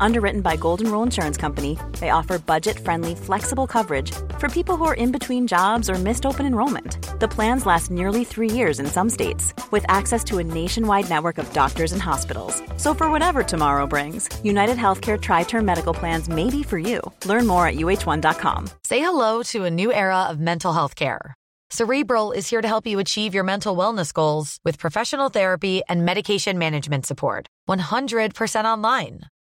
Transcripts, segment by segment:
Underwritten by Golden Rule Insurance Company, they offer budget friendly, flexible coverage for people who are in between jobs or missed open enrollment. The plans last nearly three years in some states, with access to a nationwide network of doctors and hospitals. So, for whatever tomorrow brings, United Healthcare Tri Term Medical Plans may be for you. Learn more at uh1.com. Say hello to a new era of mental health care. Cerebral is here to help you achieve your mental wellness goals with professional therapy and medication management support. 100% online.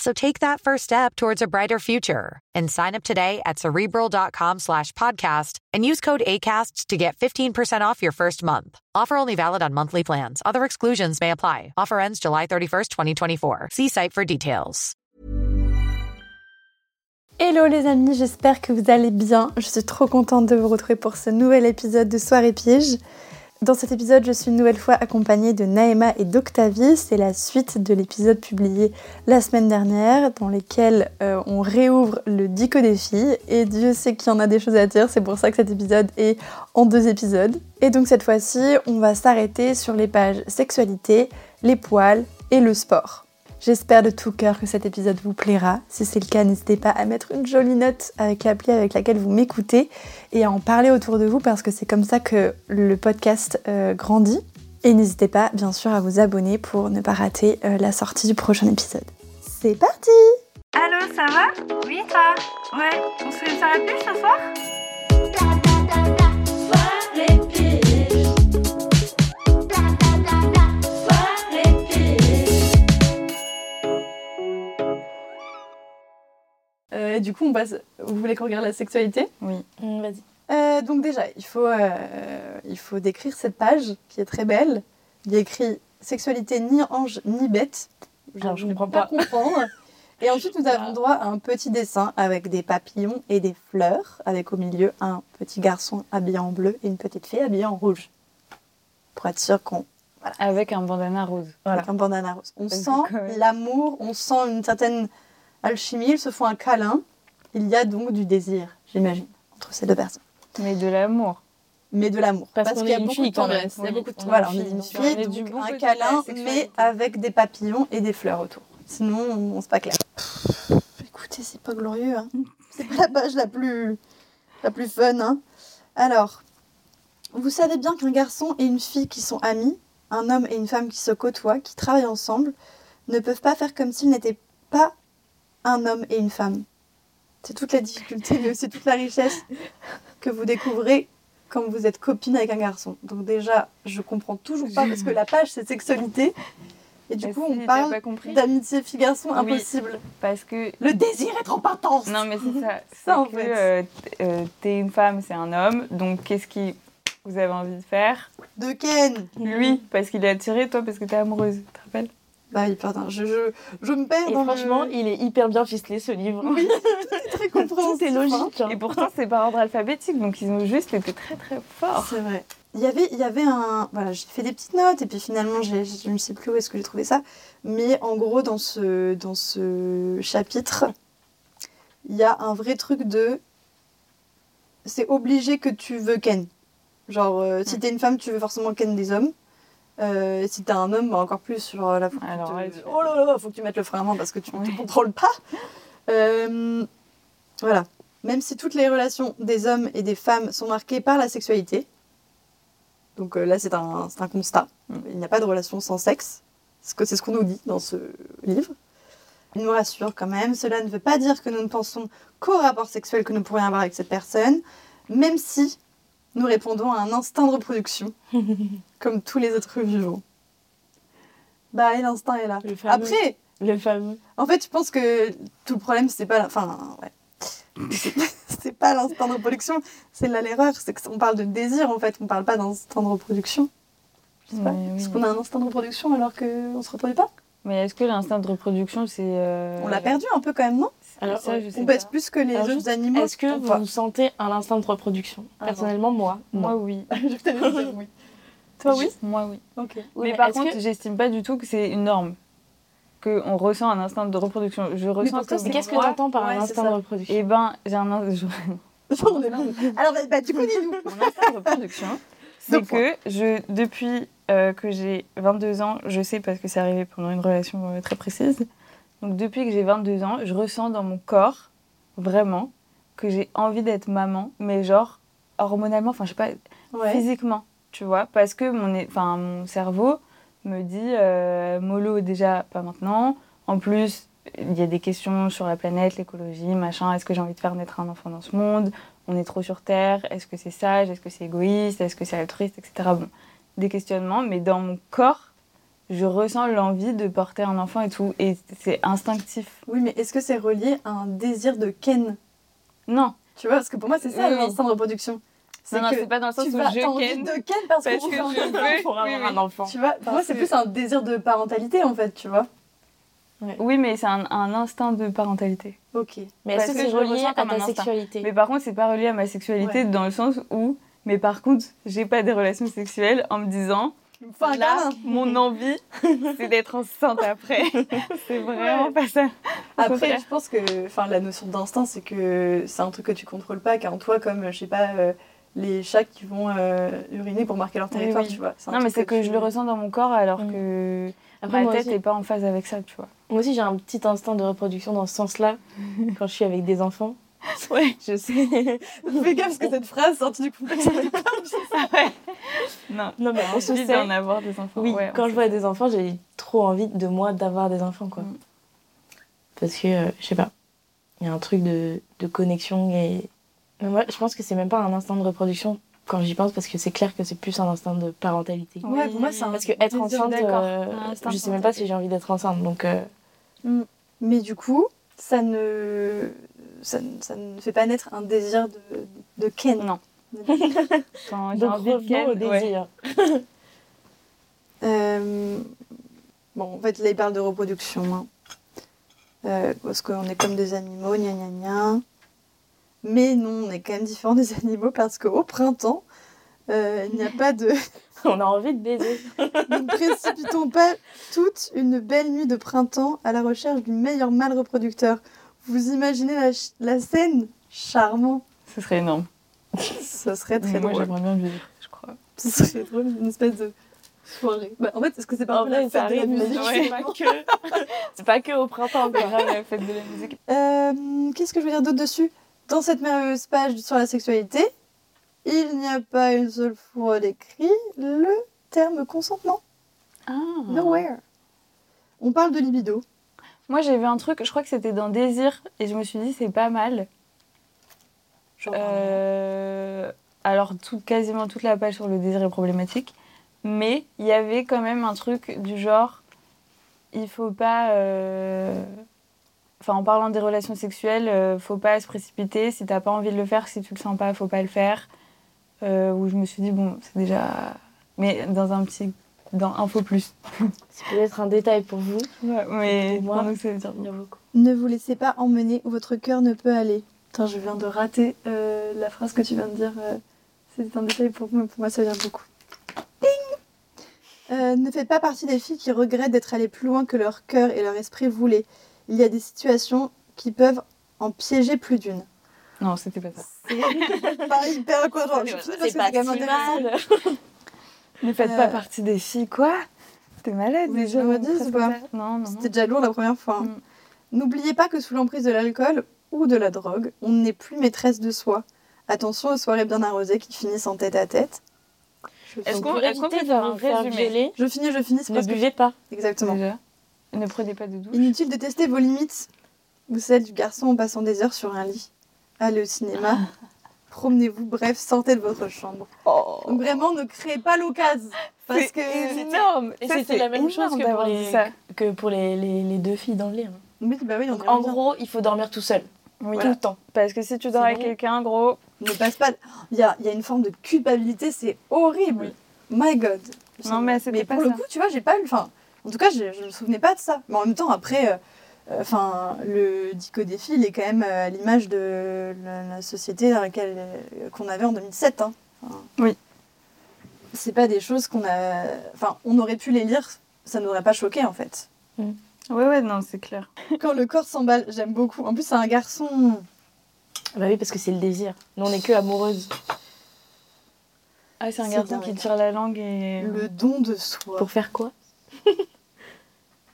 So take that first step towards a brighter future and sign up today at cerebral.com slash podcast and use code ACasts to get 15% off your first month. Offer only valid on monthly plans. Other exclusions may apply. Offer ends July 31st, 2024. See site for details. Hello les amis, j'espère que vous allez bien. Je suis trop contente de vous retrouver pour ce nouvel épisode de Soirée Piège. Dans cet épisode, je suis une nouvelle fois accompagnée de Naëma et d'Octavie. C'est la suite de l'épisode publié la semaine dernière, dans lequel euh, on réouvre le dico des filles. Et Dieu sait qu'il y en a des choses à dire, c'est pour ça que cet épisode est en deux épisodes. Et donc cette fois-ci, on va s'arrêter sur les pages sexualité, les poils et le sport. J'espère de tout cœur que cet épisode vous plaira. Si c'est le cas, n'hésitez pas à mettre une jolie note avec l'appli avec laquelle vous m'écoutez et à en parler autour de vous parce que c'est comme ça que le podcast euh, grandit. Et n'hésitez pas, bien sûr, à vous abonner pour ne pas rater euh, la sortie du prochain épisode. C'est parti Allô, ça va? Oui, toi Ouais, on se fait une soirée plus ce soir? Euh, du coup, on passe. Vous voulez qu'on regarde la sexualité Oui. Mm, Vas-y. Euh, donc déjà, il faut, euh, il faut décrire cette page qui est très belle. Il y a écrit sexualité ni ange ni bête. Alors, je ne comprends pas pas. comprendre. Et ensuite, nous avons droit à un petit dessin avec des papillons et des fleurs, avec au milieu un petit garçon habillé en bleu et une petite fille habillée en rouge. Pour être sûr qu'on Avec un bandana rose. avec un bandana rose. On sent l'amour, on sent une certaine alchimie, ils se font un câlin. Il y a donc du désir, j'imagine, entre ces deux personnes. Mais de l'amour. Mais de l'amour. Parce qu'il y a beaucoup de quand même. tendresse. Il y a beaucoup de... on Voilà, on une est une fille, fille, on est donc du bon un câlin, mais avec des papillons et des fleurs autour. Sinon, on... c'est pas clair. Écoutez, c'est pas glorieux. Hein. C'est pas la page la plus, la plus fun. Hein. Alors, vous savez bien qu'un garçon et une fille qui sont amis, un homme et une femme qui se côtoient, qui travaillent ensemble, ne peuvent pas faire comme s'ils n'étaient pas un homme et une femme. C'est toute la difficulté, mais aussi toute la richesse que vous découvrez quand vous êtes copine avec un garçon. Donc déjà, je comprends toujours pas parce que la page c'est sexualité et du Mais coup si, on parle d'amitié fille-garçon Oui. impossible. Parce que. Le désir est trop intense. Non, mais c'est ça. Ça, en que, fait. euh, euh, t'es une femme, c'est un homme. Donc, qu'est-ce qui vous avez envie de faire? De Ken. Lui, parce qu'il est attiré, toi, parce que t'es amoureuse. Tu te rappelles? Bah oui, pardon, je, je, je me perds Et dans franchement, le... il est hyper bien ficelé ce livre. Oui, très compréhensif. Tout est logique. hein. Et pourtant, c'est par ordre alphabétique. Donc, ils ont juste été très, très forts. C'est vrai. Il y avait, il y avait un... Voilà, j'ai fait des petites notes et puis finalement, j'ai- je ne sais plus où est-ce que j'ai trouvé ça. Mais en gros, dans ce, dans ce chapitre, il y a un vrai truc de... C'est obligé que tu veux Ken. Genre, euh, si t'es une femme, tu veux forcément Ken des hommes. Euh, si t'es un homme, bah, encore plus. Genre, là, faut Alors, te- ouais, Oh là là, faut que tu mettes le frein à main parce que tu ne contrôles pas. Euh, voilà. Même si toutes les relations des hommes et des femmes sont marquées par la sexualité, donc euh, là c'est un, un constat, il n'y a pas de relation sans sexe, c'est ce que- c'est ce qu'on nous dit dans ce livre. Il nous rassure quand même, cela ne veut pas dire que nous ne pensons qu'au rapport sexuel que nous pourrions avoir avec cette personne, même si nous répondons à un instinct de reproduction, comme tous les êtres vivants. Bah, et l'instinct est là. Le fameux. Après, Le fameux. en fait, je pense que tout le problème, c'est pas la. Enfin, ouais. C'est pas l'instinct de reproduction. C'est là l'erreur, c'est qu'on parle de désir en fait, on parle pas d'instinct de reproduction. Je sais pas. Oui. Est-ce qu'on a un instinct de reproduction alors qu'on se reproduit pas? Mais est-ce que l'instinct de reproduction, c'est. euh, On l'a perdu un peu quand même, non? Alors, ça, je sais On baisse pas. plus que les autres animaux. Est-ce que pas vous sentez un instinct de reproduction Ah, Personnellement, moi, Moi, oui. Je dire oui. Toi, oui Moi, oui. Ok. Oui, mais par contre, que- j'estime pas du tout que c'est une norme. Qu'on ressent un instinct de reproduction. Je ressens Mais qu'est-ce que tu entends par ouais, un instinct de reproduction Eh ben, j'ai un On. Alors, bah, du coup, dis-nous. mon instinct de reproduction, c'est que je, depuis euh, que j'ai 22 ans, je sais parce que c'est arrivé pendant une relation euh, très précise. Donc depuis que j'ai 22 ans, je ressens dans mon corps vraiment que j'ai envie d'être maman, mais genre hormonalement, enfin je sais pas, Ouais. physiquement, tu vois, parce que mon, enfin, mon cerveau me dit euh, mollo déjà pas maintenant. En plus, il y a des questions sur la planète, l'écologie, machin. Est-ce que j'ai envie de faire naître un enfant dans ce monde? On est trop sur Terre. Est-ce que c'est sage? Est-ce que c'est égoïste? Est-ce que c'est altruiste? Etc. Bon, des questionnements, mais dans mon corps, je ressens l'envie de porter un enfant et tout, et c'est instinctif. Oui, mais est-ce que c'est relié à un désir de ken? Non, Tu vois, parce que pour moi, c'est ça Oui. l'instinct de reproduction. non, non, que c'est pas dans le sens tu où vas je ken. de ken parce, Parce que un je veux, pour avoir oui, un enfant Tu vois, pour moi, c'est que- plus un désir de parentalité en fait, tu vois. Oui, mais c'est un, un instinct de parentalité. Ok. Mais est-ce que que c'est relié à ta sexualité? Mais par contre, c'est pas relié à ma sexualité Ouais. dans le sens où, mais par contre, j'ai pas des relations sexuelles en me disant, Un là, mon envie, c'est d'être enceinte après. c'est vraiment Ouais. pas ça. Après, je pense que enfin, la notion d'instinct, c'est que c'est un truc que tu contrôles pas, car en toi, comme, je sais pas, euh, les chats qui vont euh, uriner pour marquer leur territoire, oui. tu vois. Non, mais c'est que tu- je le ressens dans mon corps alors Mm. que Après, ma tête aussi, est pas en phase avec ça, tu vois. moi aussi, j'ai un petit instinct de reproduction dans ce sens-là, quand je suis avec des enfants. Ouais. Je sais. Fais gaffe parce que cette phrase sortie du contexte, elle est pas Non, non, mais on se sait. d'en avoir des enfants. Oui, Ouais, quand je vois des enfants, j'ai trop envie de moi d'avoir des enfants, quoi. Mm. Parce que, euh, je sais pas, il y a un truc de, de connexion et. Mais moi, je pense que c'est même pas un instinct de reproduction quand j'y pense, parce que c'est clair que c'est plus un instinct de parentalité. Ouais, pour moi, c'est un Parce que être enceinte, euh, je sais même pas si j'ai envie d'être enceinte, donc. euh, Mais du coup, ça ne... Ça, ne- ça ne fait pas naître un désir de, de ken. Non. Quand j'ai envie de revenons au ken, ouais. désir. Euh, Bon, en fait, là, il parle de reproduction. hein. Euh, parce qu'on est comme des animaux, gna gna gna. Mais non, on est quand même différents des animaux parce qu'au printemps, euh, il n'y a pas de. On a envie de baiser. Nous ne précipitons pas toute une belle nuit de printemps à la recherche du meilleur mâle reproducteur. Vous imaginez la, ch- la scène? Charmant. Ce serait énorme. Ce serait très Mais moi, drôle. j'aimerais bien le vivre, je crois. Ce serait drôle, une espèce de soirée. Bah, en fait, est-ce que c'est pas En vrai, la fête de la musique c'est pas que. C'est pas que au printemps, quoi. Grave la fête de la musique. Euh, Qu'est-ce que je veux dire d'autre dessus? Dans cette merveilleuse page sur la sexualité, il n'y a pas une seule fois décrit le terme consentement. Ah. Nowhere. On parle de libido. Moi, j'ai vu un truc, je crois que c'était dans Désir, et je me suis dit, c'est pas mal. Euh, alors, tout, quasiment toute la page sur le désir est problématique. Mais il y avait quand même un truc du genre, il faut pas. euh, Enfin, en parlant des relations sexuelles, euh, faut pas se précipiter. Si t'as pas envie de le faire, si tu le sens pas, faut pas le faire. Euh, où je me suis dit, bon, c'est déjà. Mais dans un petit. Dans Info Plus. C'est peut-être un détail pour vous. Ouais, mais Pour moi, pour nous, ça veut dire beaucoup. Ne vous laissez pas emmener où votre cœur ne peut aller. Putain, je viens de rater euh, la phrase que tu viens de dire. euh, C'est un détail pour moi, pour moi ça vient beaucoup. Ding Euh, ne faites pas partie des filles qui regrettent d'être allées plus loin que leur cœur et leur esprit voulaient. Il y a des situations qui peuvent en piéger plus d'une. Non, c'était pas ça. C'est pas hyper encourageant. Je trouve que c'est quand même intéressant. Ne faites Euh, pas partie des filles, quoi T'es malade voulez déjà ou pas. Non, non. C'était déjà lourd la première fois. hein. Mm. N'oubliez pas que sous l'emprise de l'alcool ou de la drogue, on n'est plus maîtresse de soi. Attention aux soirées bien arrosées qui finissent en tête à tête. Je, Est-ce finis- qu'on- peut de faire un résumé je finis, je finis, c'est ne buvez pas. Exactement. Déjà Ne prenez pas de douche. Inutile de tester vos limites ou celles du garçon en passant des heures sur un lit. Allez au cinéma, promenez-vous, bref, sortez de votre chambre. Donc vraiment, ne créez pas l'occasion. Parce C'est que... énorme Et Ça, c'était c'est la même chose que pour les, dit ça. que pour les, les, les deux filles dans le lit. hein. Oui, bah oui, Donc, en gros, il faut dormir tout seul. Oui, Voilà. tout le temps. Parce que si tu dors C'est avec quelqu'un, gros, Ne passe pas. Il y a, il y a une forme de culpabilité, c'est horrible. My God. Non, mais c'était pour le coup, tu vois, j'ai pas eu. Enfin, en tout cas, je, je me souvenais pas de ça. Mais en même temps, après, euh, enfin, le Dico défi, il est quand même euh, à l'image de la, la société dans laquelle euh, qu'on avait en 2007. Hein. Enfin, Oui. C'est pas des choses qu'on a. Enfin, on aurait pu les lire, ça n'aurait pas choqué en fait. ouais, ouais, non, c'est clair. Quand le corps s'emballe, j'aime beaucoup. En plus, c'est un garçon. Bah oui, parce que c'est le désir. Nous, on est que amoureuses. Ah, c'est un garçon qui tire la langue et. Le don de soi. Pour faire quoi?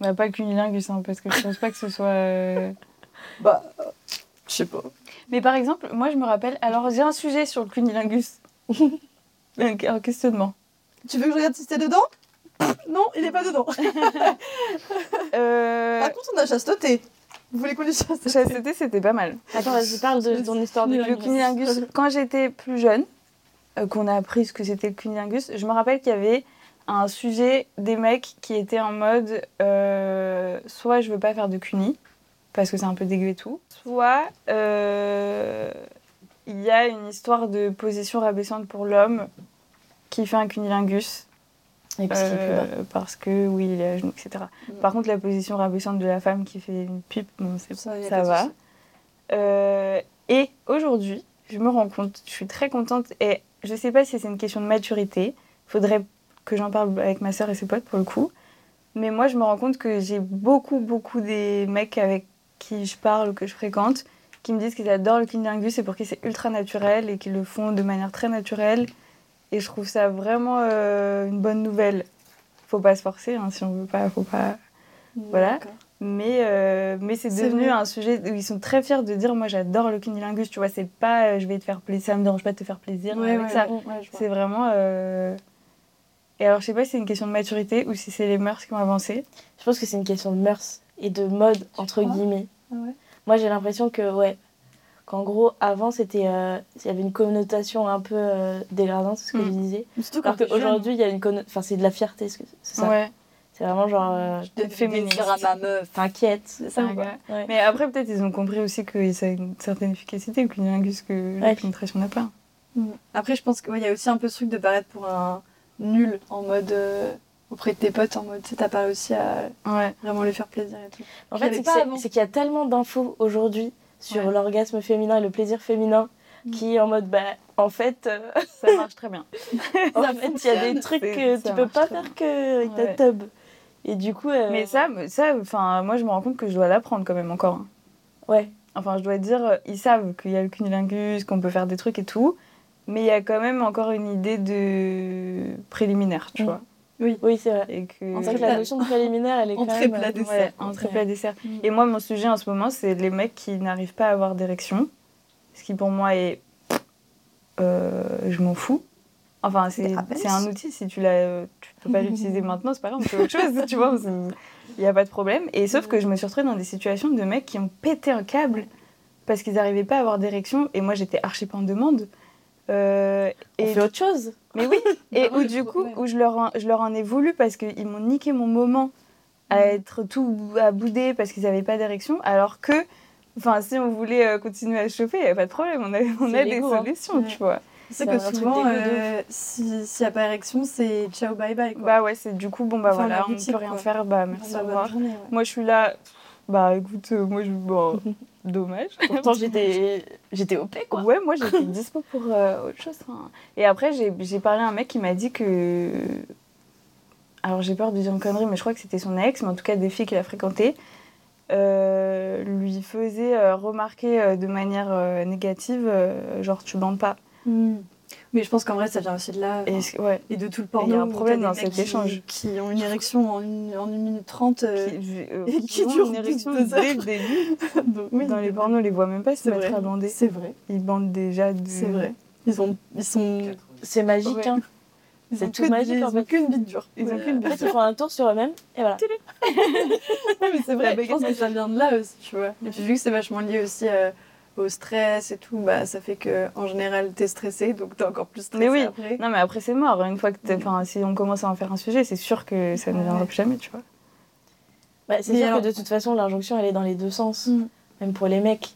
Bah, pas le cunilingus, hein, parce que je pense pas que ce soit. euh, Bah, je sais pas. Mais par exemple, moi, je me rappelle. Alors, j'ai un sujet sur le cunilingus. un, un questionnement. Tu veux que je regarde si c'était dedans? Non, il est pas dedans. Euh. Par contre, on a chasteté. Vous voulez qu'on les chaste Chasteté, c'était pas mal. Attends, vas-y, parle de ton histoire de Le cunilingus, quand j'étais plus jeune, euh, qu'on a appris ce que c'était le cunilingus, je me rappelle qu'il y avait un sujet des mecs qui étaient en mode euh, soit je veux pas faire de cuni, parce que c'est un peu dégueu et tout, soit euh, il y a une histoire de position rabaissante pour l'homme qui fait un cunilingus. Et parce euh, parce que oui, il est à genoux, etc. Mm. Par contre, la position rabaissante de la femme qui fait une pipe, bon, Ça, ça va. et aujourd'hui, je me rends compte, je suis très contente et je sais pas si c'est une question de maturité. Faudrait que j'en parle avec ma sœur et ses potes pour le coup. Mais moi, je me rends compte que j'ai beaucoup, beaucoup des mecs avec qui je parle ou que je fréquente qui me disent qu'ils adorent le cunnilingus et pour qui c'est ultra naturel et qu'ils le font de manière très naturelle. Et je trouve ça vraiment euh, une bonne nouvelle. Faut pas se forcer, hein, si on veut pas, faut pas. Voilà. Mais, euh, mais c'est devenu vrai. un sujet où ils sont très fiers de dire moi j'adore le cunnilingus, tu vois, c'est pas euh, je vais te faire plaisir, ça me dérange pas de te faire plaisir Ouais, avec ouais, ça. ouais. C'est vraiment. Et alors je sais pas si c'est une question de maturité ou si c'est les mœurs qui ont avancé. Je pense que c'est une question de mœurs et de mode, entre guillemets. Ah ouais. Moi, j'ai l'impression que, ouais, qu'en gros, avant, c'était, euh, il y avait une connotation un peu euh, dégradante, c'est ce que Mm. je disais. Mais Surtout quand Alors qu'aujourd'hui, il y a une connotation. Enfin, c'est de la fierté, c'est ça. Ouais, C'est vraiment genre. euh, Des féministe. féministes à ma meuf. T'inquiète. C'est ça un ou. Ouais. Mais après peut-être ils ont compris aussi que ça a une certaine efficacité le cunnilingus que la pénétration n'a pas. Mm. Après, je pense qu'il y a aussi un peu ce truc de paraître pour un nul en mode. euh, auprès de tes potes, en mode. Tu sais, t'as pas réussi à Ouais. vraiment lui faire plaisir et tout. En fait, c'est pas que c'est- avant. c'est qu'il y a tellement d'infos aujourd'hui sur Ouais. l'orgasme féminin et le plaisir féminin Mm. qui est en mode, bah, en fait, euh, Ça marche très bien. en Ça fait, il y a des trucs C'est- que tu peux pas faire que avec Ouais. ta tub. Et du coup. euh, Mais ça, ça, enfin moi je me rends compte que je dois l'apprendre quand même encore. hein. Ouais. Enfin, je dois dire, ils savent qu'il y a le cunnilingus, qu'on peut faire des trucs et tout, mais il y a quand même encore une idée de préliminaire, tu Mm. vois. Oui, c'est vrai. Et que... En plat. la notion de préliminaire, elle est quand même. plat, euh, dessert. Ouais, plat dessert. Mm. Et moi, mon sujet en ce moment, c'est les mecs qui n'arrivent pas à avoir d'érection, ce qui pour moi est... euh, je m'en fous. Enfin, c'est c'est un outil, si tu l'as, tu peux pas l'utiliser maintenant, c'est pas grave, c'est autre chose, tu vois, il n'y a pas de problème. Et sauf que je me suis retrouvée dans des situations de mecs qui ont pété un câble parce qu'ils n'arrivaient pas à avoir d'érection, et moi j'étais archi pas en demande. Euh, On et fait autre chose. mais oui, et Bah où du coup, où je leur, en, je leur en ai voulu parce qu'ils m'ont niqué mon moment à Mm. être tout à bouder parce qu'ils n'avaient pas d'érection, alors que, enfin, si on voulait euh, continuer à se chauffer, il n'y a pas de problème, on a, on a des hein. solutions, Ouais. tu vois. C'est que souvent, euh, si- s'il n'y a pas érection, c'est ciao bye bye. Quoi. Bah ouais, c'est du coup, bon bah Enfin, voilà, on ne peut rien quoi. faire, bah merci, bah, au bonne revoir. journée, ouais. Moi je suis là, bah écoute, euh, moi je. Bon, dommage. Pourtant, j'étais j'étais OP, quoi. Ouais, moi j'étais dispo pour euh, autre chose. hein. Et après, j'ai j'ai parlé à un mec qui m'a dit que. Alors j'ai peur de dire une connerie, mais je crois que c'était son ex, mais en tout cas des filles qu'il a fréquentées, euh, lui faisaient euh, remarquer de manière négative, genre tu bandes pas. Mm. Mais je pense qu'en vrai, ça vient aussi de là. Et, enfin, c- ouais. Et de tout le il y a porno. un problème dans cet qui- échange. Qui ont une érection en une, en une minute trente. euh, Qui, euh, et qui ont dure une érection dès le début. donc, oui, Dans les pornos, on les voit même pas se c'est mettre à bander. C'est vrai. Ils bandent déjà de... C'est vrai. Ils, ont, ils sont. C'est magique, Ouais. hein. Ils C'est ont tout que, magique, ils en ont fait. qu'une bite dure. Ils ont qu'une En fait, ils font un tour sur eux-mêmes, et voilà. Non, mais c'est vrai, je pense que ça vient de là aussi, tu vois. Et puis vu que c'est vachement lié aussi euh, au stress et tout, bah ça fait que en général t'es stressé, donc t'es encore plus stressé Mais oui. après. Non, mais après, c'est mort. Une fois que t'es- enfin, si on commence à en faire un sujet, c'est sûr que ça ne Ouais. viendra plus jamais, tu vois. Bah, c'est Mais sûr alors- que de toute façon, l'injonction, elle est dans les deux sens. Mm. Même pour les mecs.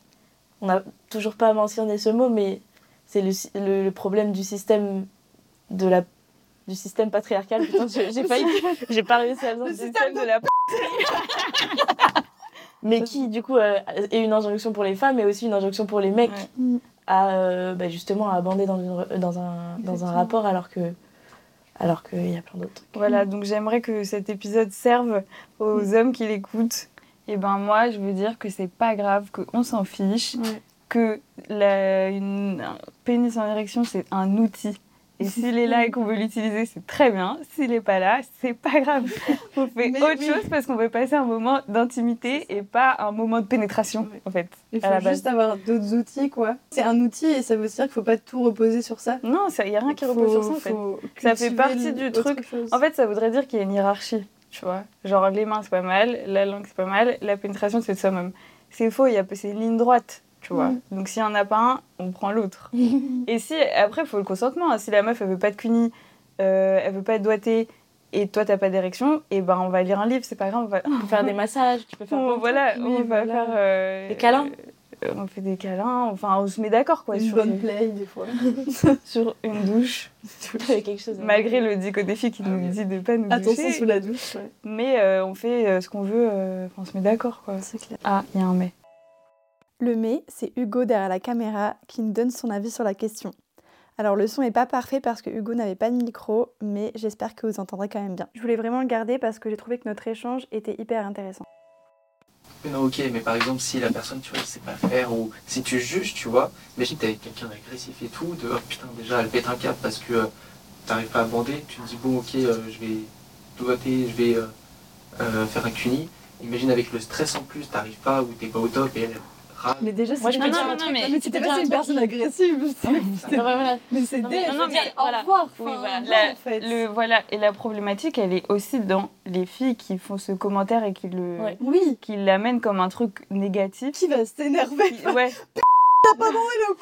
on n'a toujours pas mentionné ce mot, mais c'est le, le- le problème du système de la du système patriarcal. Putain, j'ai j'ai failli, j'ai pas réussi à le Le dire. système de la Mais qui, du coup, euh, est une injonction pour les femmes, mais aussi une injonction pour les mecs Ouais. Mm. à euh, bah, justement à bander dans, une dans un dans un rapport alors que alors qu'il y a plein d'autres trucs. Voilà, donc j'aimerais que cet épisode serve aux hommes qui l'écoutent. Et ben moi, je veux dire que c'est pas grave, qu'on s'en fiche, Ouais. que la, une, un pénis en érection, c'est un outil. Et s'il est là et qu'on veut l'utiliser, c'est très bien. S'il est pas là, c'est pas grave. On fait Mais autre oui. chose parce qu'on veut passer un moment d'intimité et pas un moment de pénétration, en fait. Il à la faut base. juste avoir d'autres outils, quoi. C'est un outil et ça veut dire qu'il faut pas tout reposer sur ça. Non, il n'y a rien qui repose sur ça, en fait. Ça fait partie du truc. chose. En fait, ça voudrait dire qu'il y a une hiérarchie, tu vois. Genre, les mains, c'est pas mal, la langue, c'est pas mal, la pénétration, c'est le summum. C'est faux, il y a, c'est une ligne droite, tu vois. Mm. Donc, s'il y en a pas un, on prend l'autre. Et si, après, il faut le consentement. hein. Si la meuf, elle veut pas de cuni, euh, elle veut pas être doigtée, et toi, t'as pas d'érection, et ben, on va lire un livre, c'est pas grave, on va... Peux faire des massages, tu peux faire On, voilà, on va voilà. faire... euh, Des câlins euh, On fait des câlins, enfin, on se met d'accord, quoi, une sur, bonne play, des fois. sur une douche. quelque chose. Malgré le dico défi qui nous dit de pas nous Attention doucher. sous la douche, ouais. Mais euh, on fait euh, ce qu'on veut, euh, on se met d'accord quoi. C'est clair. Ah, il y a un mais. Le mais, c'est Hugo derrière la caméra qui nous donne son avis sur la question. Alors le son est pas parfait parce que Hugo n'avait pas de micro, mais j'espère que vous entendrez quand même bien. Je voulais vraiment le garder parce que j'ai trouvé que notre échange était hyper intéressant. Non, ok, mais par exemple, si la personne, tu vois, elle sait pas faire, ou si tu juges, tu vois, imagine t'es avec quelqu'un d'agressif et tout, de oh putain, déjà elle pète un câble parce que euh, t'arrives pas à bander, tu te dis bon, ok, euh, je vais doigter, je vais euh, euh, faire un cuni. Imagine avec le stress en plus, t'arrives pas ou t'es pas au top et elle râle. Mais déjà, Moi, je c'est peux Non, dire non, non, mais- c'était pas un une personne agressive. Non, mais c'est mais- non, mais. Au revoir. Oui, enfin, voilà. non, La- en fait. Le, voilà. Et la problématique, elle est aussi dans les filles qui font ce commentaire et qui le, Ouais. Oui. qui l'amènent comme un truc négatif. Qui va s'énerver Qui- ouais. T'as pas vendu le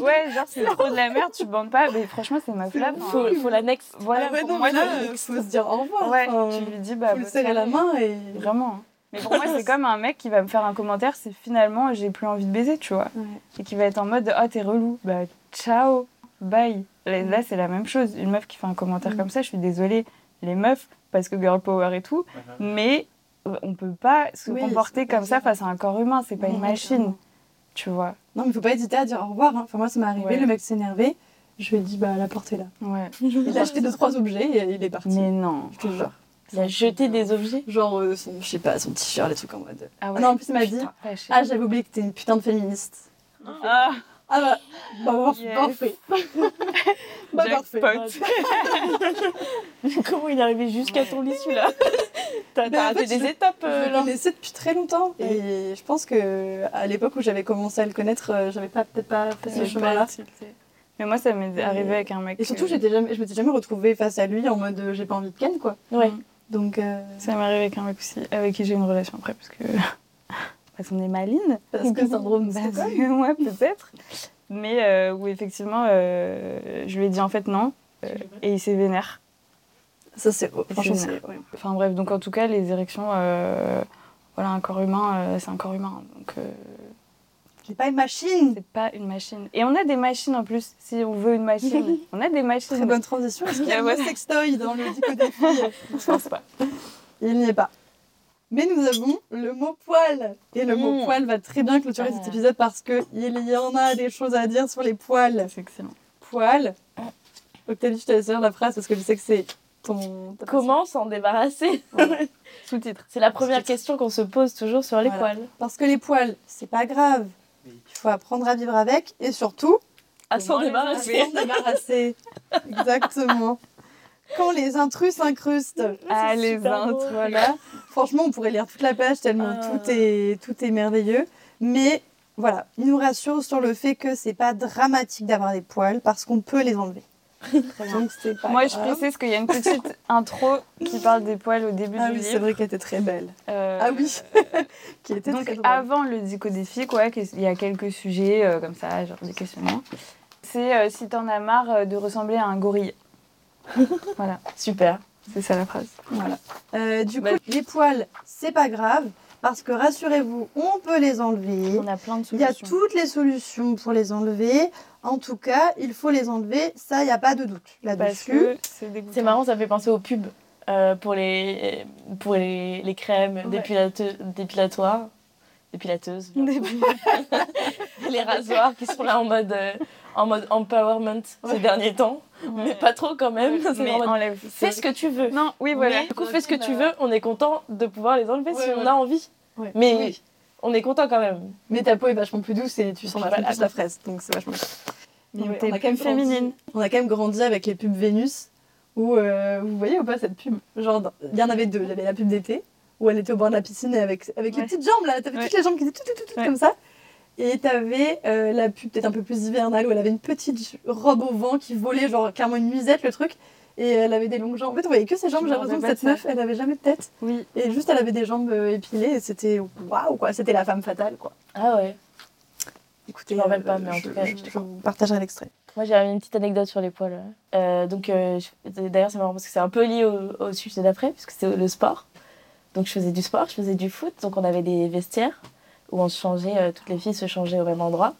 Ouais, genre c'est trop de la merde, tu bandes pas. Mais franchement, c'est ma flamme. hein. Faut, faut la next. Voilà, Ah ouais, pour non, moi, là, faut se dire au revoir. Ouais, enfin, tu lui dis, bah. faut le bonne serrer la main et. Vraiment. Mais pour moi, c'est comme un mec qui va me faire un commentaire si finalement j'ai plus envie de baiser, tu vois. Ouais. Et qui va être en mode Ah, t'es relou. Bah, ciao, bye. Là, là, c'est la même chose. Une meuf qui fait un commentaire Mm. comme ça, je suis désolée, les meufs, parce que girl power et tout, mais euh, on peut pas se Oui, comporter c'est comme ça ça. face à un corps humain, c'est pas une machine, tu vois. Non, mais faut pas hésiter à dire au revoir. hein. Enfin, moi, ça m'est arrivé, Ouais. le mec s'est énervé. Je lui ai dit, bah, la porte est là. Ouais. Il a acheté deux, trois objets et il est parti. Mais non. Je te jure. Il a jeté des objets. Genre, euh, son, je sais pas, son t-shirt, des trucs en mode. Ah Ah non, en plus, il m'a dit, ouais, je ah, j'avais oublié que t'es une putain de féministe. Ah, Ah bah, bah, bah, Yes. parfait. bah, parfait. jackpot. Comment il est arrivé jusqu'à ton lit celui-là T'as en fait, des je- étapes Je euh, le là connaissais depuis très longtemps et je pense que à l'époque où j'avais commencé à le connaître, euh, j'avais pas peut-être pas fait ce Ouais, chemin-là. Mais moi, ça m'est arrivé avec un mec. Et surtout, euh, j'étais jamais, je m'étais jamais retrouvée face à lui en mode euh, j'ai pas envie de ken quoi. Ouais. Donc euh, Ça m'est arrivé avec un mec aussi, avec qui j'ai une relation après, parce que. parce qu'on est maline. parce que syndrome Bah, Stockholm. ouais, peut-être. Mais euh, où effectivement, euh, je lui ai dit en fait non. euh, et il s'est vénère. Ça c'est franchement. Enfin bref, donc en tout cas, les érections, euh, voilà, un corps humain, euh, c'est un corps humain. Donc J'ai pas une machine. c'est pas une machine. Et on a des machines en plus, si on veut une machine. on a des machines. Très bonne transition. Est-ce qu'il y a Ah mot sextoy dans le dico des filles Je pense pas. Il n'y est pas. Mais nous avons le mot poil. Et le mot Mm. poil va très bien clôturer Ah. cet épisode parce qu'il y en a des choses à dire sur les poils. C'est excellent. Poil. Octavie, je te laisse dire la phrase parce que je sais que c'est ton. Comment s'en débarrasser? Sous-titre. C'est la première question qu'on se pose toujours sur les Voilà. poils. Parce que les poils, c'est pas grave. Il faut apprendre à vivre avec et surtout À s'en à débarrasser. s'en débarrasser. Exactement. Quand les intrus s'incrustent. Ah, les intrus. Voilà. Franchement, on pourrait lire toute la page tellement Ah. tout, est, tout est merveilleux. Mais voilà, il nous rassure sur le fait que c'est pas dramatique d'avoir des poils parce qu'on peut les enlever. Donc c'est pas Moi, je grave. précise qu'il y a une petite intro qui parle des poils au début Ah du oui, c'est livre. vrai qu'elle était très belle. Euh, Ah oui, qui était Donc très avant le ouais, qu'il y a quelques sujets euh, comme ça, genre des questionnements. C'est euh, si t'en as marre de ressembler à un gorille. voilà, Super. c'est ça la phrase. Voilà. Du coup, Bah- les poils, c'est pas grave Parce que rassurez-vous, on peut les enlever. On a plein de Il y a solutions. toutes les solutions pour les enlever. En tout cas, il faut les enlever. Ça, il n'y a pas de doute là-dessus. c'est dégoûtant. C'est marrant, ça fait penser aux pubs euh, pour les, pour les, les crèmes Ouais. dépilate- dépilatoires. Dépilateuses. les rasoirs qui sont là en mode, euh, en mode empowerment ces derniers temps. Mais pas trop quand même. Mais enlève. fais ce que tu veux. Non, oui, voilà. Mais du coup, fais ce que tu veux. On est content de pouvoir les enlever si on a envie. Mais Oui. on est content quand même. Mais ta peau est vachement plus douce et tu sens vachement Voilà. plus la fraise. Donc c'est vachement Mais t'es on a quand même féminine. On a quand même grandi avec les pubs Vénus. Où, euh, vous voyez ou pas cette pub? Genre, il y en avait deux. Il y avait la pub d'été, où elle était au bord de la piscine et avec, avec les petites jambes là. T'avais Ouais. toutes les jambes qui étaient tout, tout, tout, tout Ouais. comme ça. Et t'avais euh, la pub peut-être un peu plus hivernale, où elle avait une petite robe au vent qui volait, genre carrément une nuisette le truc. Et elle avait des longues jambes. En fait, vous voyez que ses jambes. J'ai l'impression que cette meuf, elle avait jamais de tête. Oui. Et juste, elle avait des jambes euh, épilées. Et c'était waouh, quoi. C'était la femme fatale, quoi. Ah ouais. Écoutez, Je m'en rappelle euh, pas, mais en tout cas, je, je te je vous partagerai l'extrait. Moi, j'ai une petite anecdote sur les poils. Euh, donc, euh, d'ailleurs, c'est marrant parce que c'est un peu lié au, au sujet d'après, puisque c'est le sport. Donc, je faisais du sport, je faisais du foot. Donc, on avait des vestiaires où on se changeait, euh, toutes les filles se changeaient au même endroit.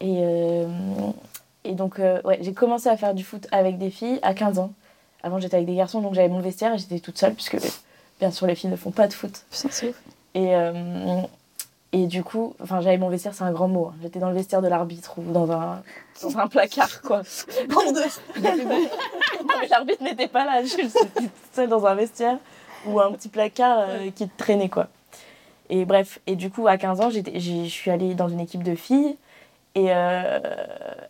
Et, euh, et donc, euh, ouais, j'ai commencé à faire du foot avec des filles à 15 ans. Avant, j'étais avec des garçons, donc j'avais mon vestiaire et j'étais toute seule, puisque bien sûr, les filles ne font pas de foot. Et, euh, et du coup, enfin, j'avais mon vestiaire, c'est un grand mot. hein. J'étais dans le vestiaire de l'arbitre ou dans un, dans un placard, quoi. l'arbitre n'était pas là. C'était toute seule dans un vestiaire ou un petit placard euh, qui traînait, quoi. Et bref, et du coup, à 15 ans, je suis allée dans une équipe de filles. Et euh,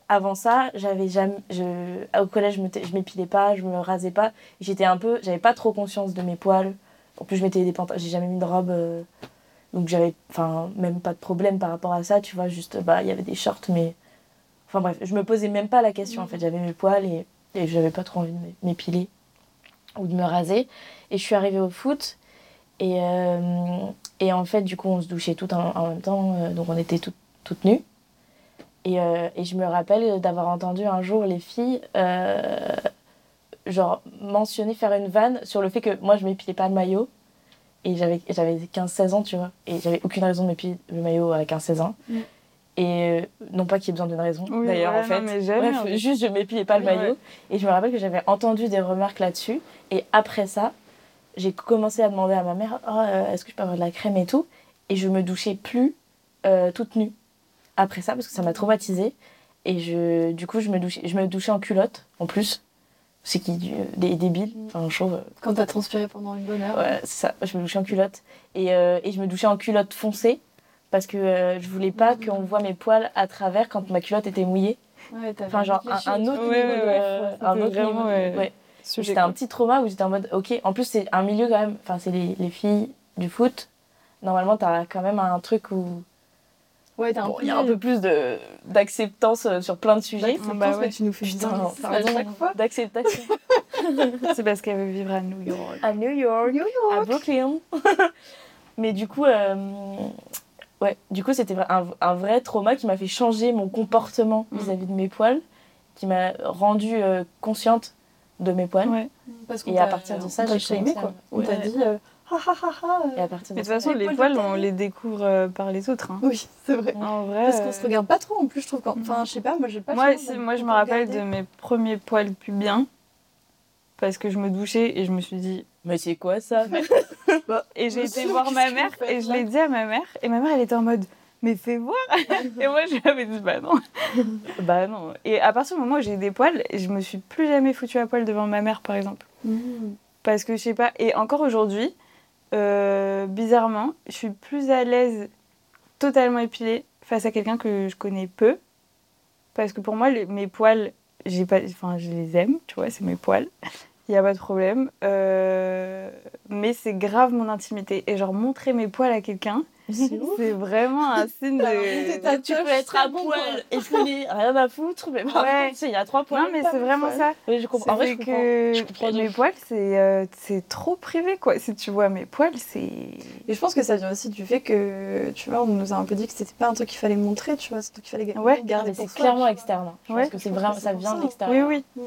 avant ça, j'avais jamais, je, au collège, je m'épilais pas, je me rasais pas. J'étais un peu, j'avais pas trop conscience de mes poils. En plus, je mettais des pantalons, j'ai jamais mis de robe, euh, donc j'avais, enfin, même pas de problème par rapport à ça. Tu vois, juste, bah, il y avait des shorts, mais, enfin bref, je me posais même pas la question. En fait, j'avais mes poils et, et j'avais pas trop envie de m'é- m'épiler ou de me raser. Et je suis arrivée au foot et, euh, et en fait, du coup, on se douchait toutes en, en même temps, euh, donc on était toutes, toutes nues. Et, euh, et je me rappelle d'avoir entendu un jour les filles euh, genre mentionner, faire une vanne sur le fait que moi je m'épilais pas le maillot. Et j'avais j'avais 15-16 ans, tu vois. Et j'avais aucune raison de m'épiler le maillot à 15-16 ans. Mm. Et non pas qu'il y ait besoin d'une raison, Oui, d'ailleurs, ouais, en fait. mais Bref, juste je m'épilais pas le maillot. Et je me rappelle que j'avais entendu des remarques là-dessus. Et après ça, j'ai commencé à demander à ma mère Ah, euh, est-ce que je peux avoir de la crème et tout? Et je me douchais plus euh, toute nue après ça parce que ça m'a traumatisée. Et je, du coup, je me, douchais, je me douchais en culotte en plus. C'est qui du- des débiles, enfin chauve. euh, Quand t'as transpiré pendant une bonne heure. Ouais, c'est ça. Je me douchais en culotte. Et, euh, et je me douchais en culotte foncée parce que euh, je voulais pas qu'on voit mes poils à travers quand ma culotte était mouillée. Ouais, Enfin, genre un, un autre Ouais, niveau ouais, de- ouais. un autre vraiment, niveau de- C'était un petit trauma où j'étais en mode, ok, en plus c'est un milieu quand même, enfin c'est les, les filles du foot. Normalement, t'as quand même un truc où Ouais, t'as un bon, peu il y a un peu plus de- d'acceptance euh, sur plein de sujets. Bah mais ouais. tu nous fais Putain, pardon, chaque fois. d'acceptation. C'est parce qu'elle veut vivre à New York. à New York, à Brooklyn. Mais du coup, euh, ouais, du coup, c'était un, un vrai trauma qui m'a fait changer mon comportement Mm. vis-à-vis de mes poils, qui m'a rendue euh, consciente de mes poils. Ouais. Parce Et à partir de ça, on t'a j'ai à- quoi. On t'a dit, euh, ha ha ha ha. Et à partir Mais de de toute ça, façon, les les poils on les découvre euh, par les autres. hein. Oui, c'est vrai. En vrai. Parce qu'on euh, se regarde pas trop en plus, je trouve. Quand... Enfin, je sais pas, moi j'ai pas. Moi, si, moi, je me rappelle regarder. de mes premiers poils pubiens. Parce que je me douchais et je me suis dit. mais c'est quoi ça? Et j'ai été voir ma mère et je l'ai dit à ma mère. Et ma mère, elle était en mode. Mais fais voir Et moi, je lui avais dit, bah non. bah non. Et à partir du moment où j'ai des poils, je me suis plus jamais foutue à poil devant ma mère, par exemple. Mmh. Parce que je sais pas. Et encore aujourd'hui, euh, bizarrement, je suis plus à l'aise totalement épilée face à quelqu'un que je connais peu. Parce que pour moi, les- mes poils, j'ai pas, enfin, je les aime, tu vois, c'est mes poils. Il n'y a pas de problème. Euh, mais c'est grave mon intimité. Et genre, montrer mes poils à quelqu'un, c'est vraiment un signe de. Tu peux être à poil et filer, rien à foutre, mais par Ouais. contre, tu sais, il y a trois poils. Non, mais c'est vraiment ça. Oui, je comprends. En vrai, je que Je comprends mes poils, c'est euh, c'est trop privé, quoi. Si tu vois mes poils, c'est. Et je pense que ça vient aussi du fait que, tu vois, on nous a un peu dit que c'était pas un truc qu'il fallait montrer, tu vois, c'est un truc qu'il fallait ga- Ouais. garder pour c'est clairement externe. Je Ouais, pense que c'est je vraiment, ça vient de l'extérieur. Oui, oui. vois.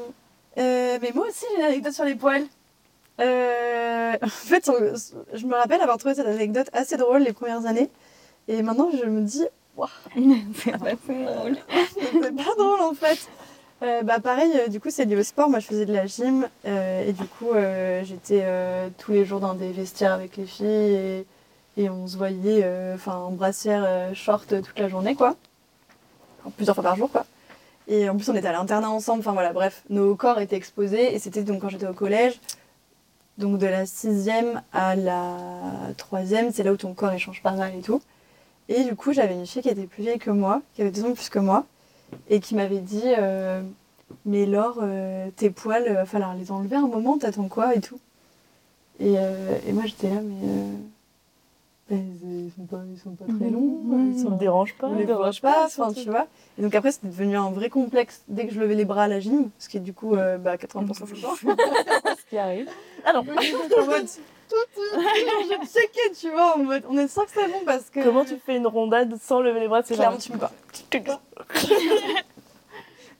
Euh, mais moi aussi, j'ai une anecdote sur les poils. Euh, en fait, je me rappelle avoir trouvé cette anecdote assez drôle les premières années. Et maintenant, je me dis, c'est pas drôle. c'est pas drôle en fait. Euh, bah pareil, euh, du coup c'est lié au sport. Moi je faisais de la gym euh, et du coup j'étais tous les jours dans des vestiaires avec les filles et, et on se voyait enfin en brassière short toute la journée quoi. Enfin, plusieurs fois par jour quoi. Et en plus on était à l'internat ensemble. Enfin voilà bref, nos corps étaient exposés et c'était donc quand j'étais au collège. Donc de la sixième à la troisième, c'est là où ton corps il change pas mal et tout. Et du coup j'avais une fille qui était plus vieille que moi, qui avait deux ans plus que moi et qui m'avait dit euh, Mais Laure, euh, tes poils, il va falloir les enlever un moment, t'attends quoi et tout. Et, euh, et moi j'étais là, mais. Ils, sont pas, ils sont pas très longs. ils Ça sont me dérange pas. on les dérange pas, enfin, tu vois. Et donc après, c'était devenu un vrai complexe dès que je levais les bras à la gym, ce qui est du coup euh, bah, 80% du temps. Ce qui arrive. Ah non. en mode, tout, tout, je checkais, tu vois, en mode, on est sûr que c'est bon parce que. Comment tu fais une rondade sans lever les bras C'est Clairement, tu peux pas.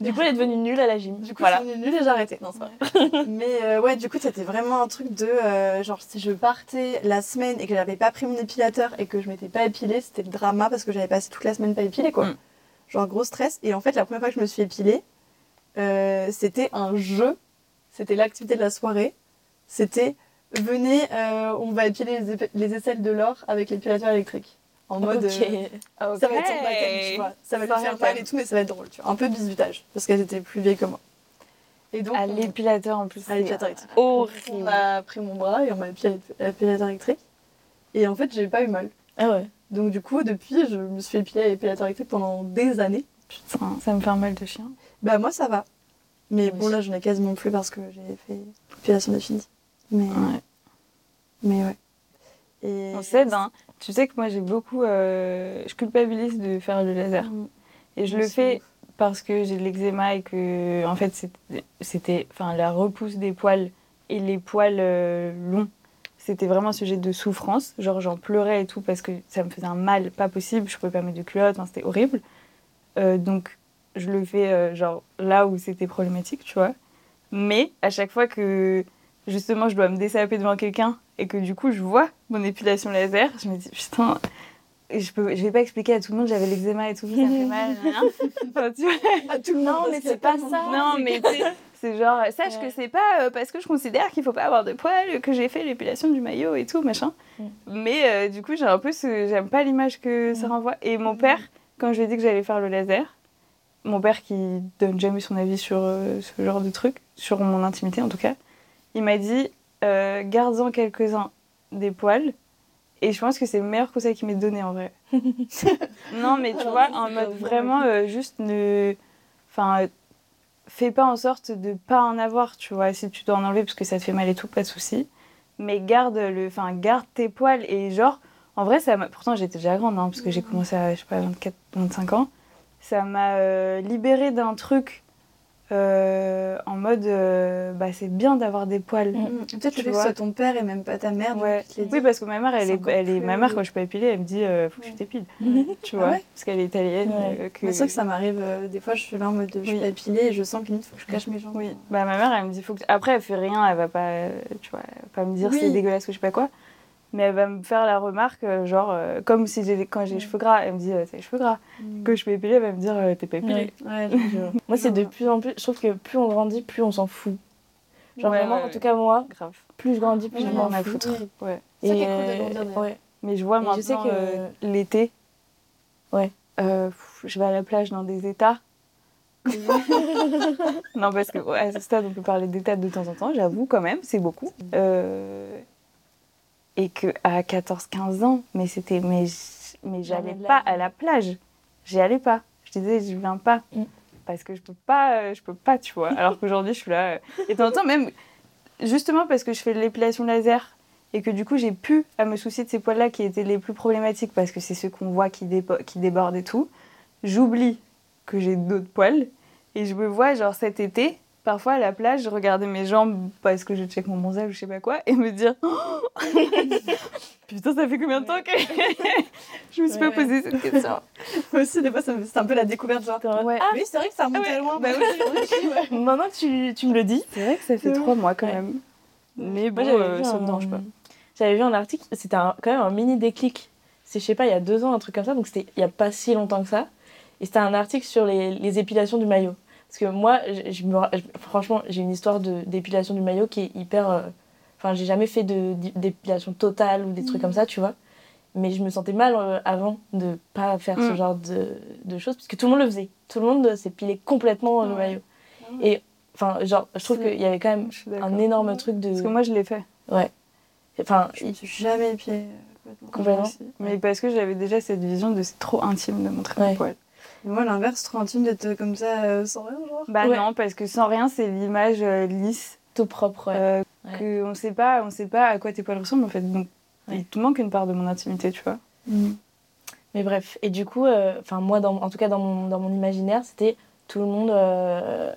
Du coup, elle est devenue nulle à la gym. Du coup, voilà. je suis nulle et j'ai arrêté. Non, c'est pas vrai. Mais euh, ouais, du coup, c'était vraiment un truc de euh, genre si je partais la semaine et que j'avais pas pris mon épilateur et que je m'étais pas épilée, c'était le drama parce que j'avais passé toute la semaine pas épilée quoi. Mm. Genre gros stress. Et en fait, la première fois que je me suis épilée, euh, c'était un jeu. C'était l'activité de la soirée. C'était venez, on va épiler les, ép- les aisselles de l'or avec l'épilateur électrique. En mode. Ok. euh, ça va être baptême, tu vois. Ça va lui faire mal et tout, mais ça va être drôle, tu vois. Un peu bisutage, parce qu'elle était plus vieille que moi. Et donc, À on- l'épilateur en plus. à l'épilateur électrique. Oh, On a pris mon bras et on m'a épilé à l'épilateur électrique. Et en fait, j'ai pas eu mal. Ah ouais. Donc du coup, depuis, je me suis épilée à l'épilateur électrique pendant des années. Putain, ça me fait un mal de chien. Bah moi, ça va. Mais Oui. bon, là, je n'ai quasiment plus parce que j'ai fait l'épilation définie. Mais, Ouais. mais ouais. Et... On s'aide, hein. Tu sais que moi j'ai beaucoup. euh, je culpabilise de faire le laser. Mm. Et je le fais parce que j'ai de l'eczéma et que, en fait, c'était-. Enfin, la repousse des poils et les poils euh, longs, c'était vraiment un sujet de souffrance. Genre, j'en pleurais et tout parce que ça me faisait un mal pas possible. Je pouvais pas mettre de culotte, c'était horrible. Euh, donc, je le fais, genre, là où c'était problématique, tu vois. Mais à chaque fois que, justement, je dois me dessaper devant quelqu'un et que du coup, je vois mon épilation laser, je me dis, putain. Je, peux, je vais pas expliquer à tout le monde j'avais l'eczéma et tout, ça fait mal. hein. Enfin, tu vois. Tout le monde, Non, mais c'est pas ça. Non, mais tu sais, c'est genre, sache Ouais. que c'est pas euh, parce que je considère qu'il faut pas avoir de poils que j'ai fait l'épilation du maillot et tout, machin. Mm. Mais euh, du coup, j'ai un peu ce. J'aime pas l'image que ça renvoie. Et mon père, quand je lui ai dit que j'allais faire le laser, mon père qui donne jamais son avis sur euh, ce genre de truc, sur mon intimité en tout cas, il m'a dit euh, garde-en quelques-uns des poils. Et je pense que c'est le meilleur conseil qu'il m'ait donné en vrai. non, mais tu vois, en mode vraiment euh, juste ne. Enfin, euh, fais pas en sorte de pas en avoir, tu vois. Si tu dois en enlever parce que ça te fait mal et tout, pas de souci. Mais garde le, enfin, garde tes poils et genre, en vrai, ça m'a. Pourtant, j'étais déjà grande, hein, parce que j'ai commencé à, je sais pas, 24, 25 ans. Ça m'a euh, libérée d'un truc euh, en mode, euh, bah, c'est bien d'avoir des poils. Mm. Peut-être Tu le fait que ce soit ton père et même pas ta mère. Ouais. Oui, parce que ma mère, elle est, elle est, ma mère, quand je suis pas épilée, elle me dit, euh, faut que tu t'épiles. Tu vois, Ah ouais parce qu'elle est italienne. Ouais. euh, que... Mais c'est vrai que ça m'arrive, des fois je suis là en mode de, je suis pas épilée et je sens qu'il faut que je cache mes jambes. Oui, bah ma mère elle me dit faut que après elle fait rien, elle va pas tu vois, elle va pas me dire Oui. c'est dégueulasse ou je sais pas quoi. Mais elle va me faire la remarque euh, genre euh, comme si j'ai quand j'ai les cheveux gras, elle me dit euh, t'as les cheveux gras. Mm. Que je peux épiler, elle va me dire euh, t'es pas épilé. Ouais. Ouais, je jure. Moi, c'est de plus en plus. Je trouve que plus on grandit, plus on s'en fout. Genre Ouais, vraiment, ouais, en tout cas, moi, Grave. plus je grandis, plus Je je m'en fous. foutre. Oui. Ouais. C'est ça qui est cool euh, de grandir, ouais. Mais je vois Et maintenant je sais que- euh, l'été. Ouais. euh, je vais à la plage dans des états. non, parce que ouais, à ce stade, on peut parler d'états de temps en temps, j'avoue quand même, c'est beaucoup. Euh, et que à 14-15 ans, mais c'était. Mais, mais j'allais pas à la plage. J'y allais pas. Je disais, je viens pas. Mm. Parce que je peux pas, euh, je peux pas, tu vois. Alors qu'aujourd'hui, je suis là. euh, Et de temps en temps, même, justement parce que je fais de l'épilation laser et que du coup j'ai pu à me soucier de ces poils-là qui étaient les plus problématiques parce que c'est ceux qu'on voit qui, dépo- qui débordent et tout, j'oublie que j'ai d'autres poils et je me vois genre cet été, parfois à la plage, je regardais mes jambes parce que je check mon bronzage ou je sais pas quoi et me dire Oh putain ça fait combien de temps que je me suis Ouais, pas posé cette question. Moi aussi, des fois, c'est un peu la découverte, genre. Ouais. Ah oui, c'est vrai que ça remonte Ah ouais. loin. Bah oui. Maintenant que tu, tu me le dis, C'est vrai que ça fait trois mois quand même. Mais bon, Moi, euh, vu ça un- me dérange pas. J'avais vu un article, c'était un- quand même un mini déclic. C'est, je sais pas, il y a deux ans, un truc comme ça, donc c'était il y a pas si longtemps que ça. Et c'était un article sur les, les épilations du maillot. Parce que moi, je, me franchement, j'ai une histoire de, d'épilation du maillot qui est hyper. euh, Enfin, j'ai jamais fait de, d'épilation totale ou des trucs comme ça, tu vois. Mais je me sentais mal euh, avant de pas faire ce Mm. genre de, de choses, parce que tout le monde le faisait. Tout le monde s'épilait complètement le Ouais. maillot. Et, enfin, genre, je trouve qu'il y avait quand même un énorme truc de. Parce que moi, je l'ai fait. Enfin, Je me suis jamais épilée euh, complètement. Complètement. Mais parce que j'avais déjà cette vision de c'est trop intime de montrer Ouais. mes poils. Moi, l'inverse, trop intime d'être comme ça euh, sans rien, genre. Bah Ouais. non, parce que sans rien, c'est l'image euh, lisse. tout propre, ouais. euh, Ouais. que on sait pas, on sait pas à quoi tes poils ressemblent en fait. Donc il te manque une part de mon intimité, tu vois. Mais bref, et du coup, euh, enfin moi, dans, en tout cas dans mon, dans mon imaginaire, c'était tout le monde euh,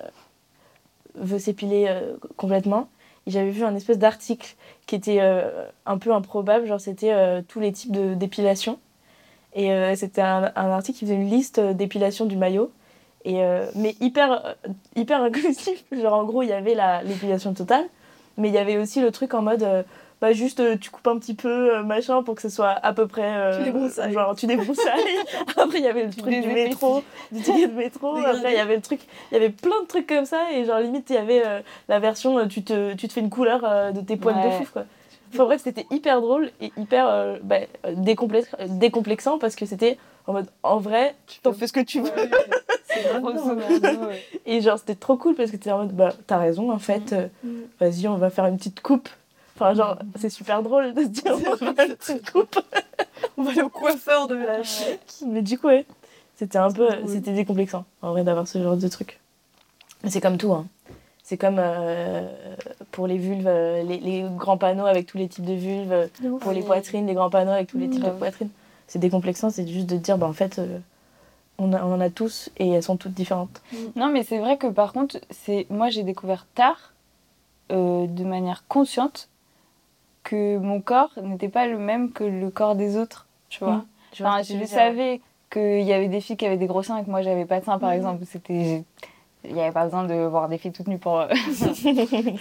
veut s'épiler euh, complètement. Et j'avais vu un espèce d'article qui était euh, un peu improbable, genre c'était euh, tous les types de- d'épilation. Et euh, c'était un, un article qui faisait une liste euh, d'épilation du maillot. Et, euh, mais hyper, hyper inclusif. Genre en gros, il y avait la- l'épilation totale, mais il y avait aussi le truc en mode... euh, bah juste tu coupes un petit peu machin pour que ce soit à peu près Tu débroussailles. genre tu débroussailles. Après il y avait le truc du métro du ticket de métro. Après il y avait le truc il y avait plein de trucs comme ça. Et genre limite il y avait la version tu te tu te fais une couleur de tes poils de fouf quoi enfin bref c'était hyper drôle et hyper euh, bah, euh, décomplex- euh, décomplexant parce que c'était en mode en vrai t'en fais ce que tu veux. ouais. et genre c'était trop cool parce que t'es en mode bah t'as raison en fait euh, Mhm. vas-y on va faire une petite coupe. Enfin genre c'est super drôle de se dire on va faire une petite coupe. On va aller au coiffeur de la mais du coup ouais c'était un peu c'était décomplexant en vrai d'avoir ce genre de truc. Mais c'est comme tout hein c'est comme euh, pour les vulves euh, les, les grands panneaux avec tous les types de vulves euh, pour les poitrines les grands panneaux avec tous les types de poitrines. C'est décomplexant c'est juste de dire bah en fait euh, on, a- on en a tous et elles sont toutes différentes. Non, mais c'est vrai que par contre, c'est moi j'ai découvert tard, euh, de manière consciente, que mon corps n'était pas le même que le corps des autres, tu vois. Mm. Vois Enfin, je savais qu'il y avait des filles qui avaient des gros seins et que moi j'avais pas de seins, par exemple. C'était, il n'y avait pas besoin de voir des filles toutes nues pour.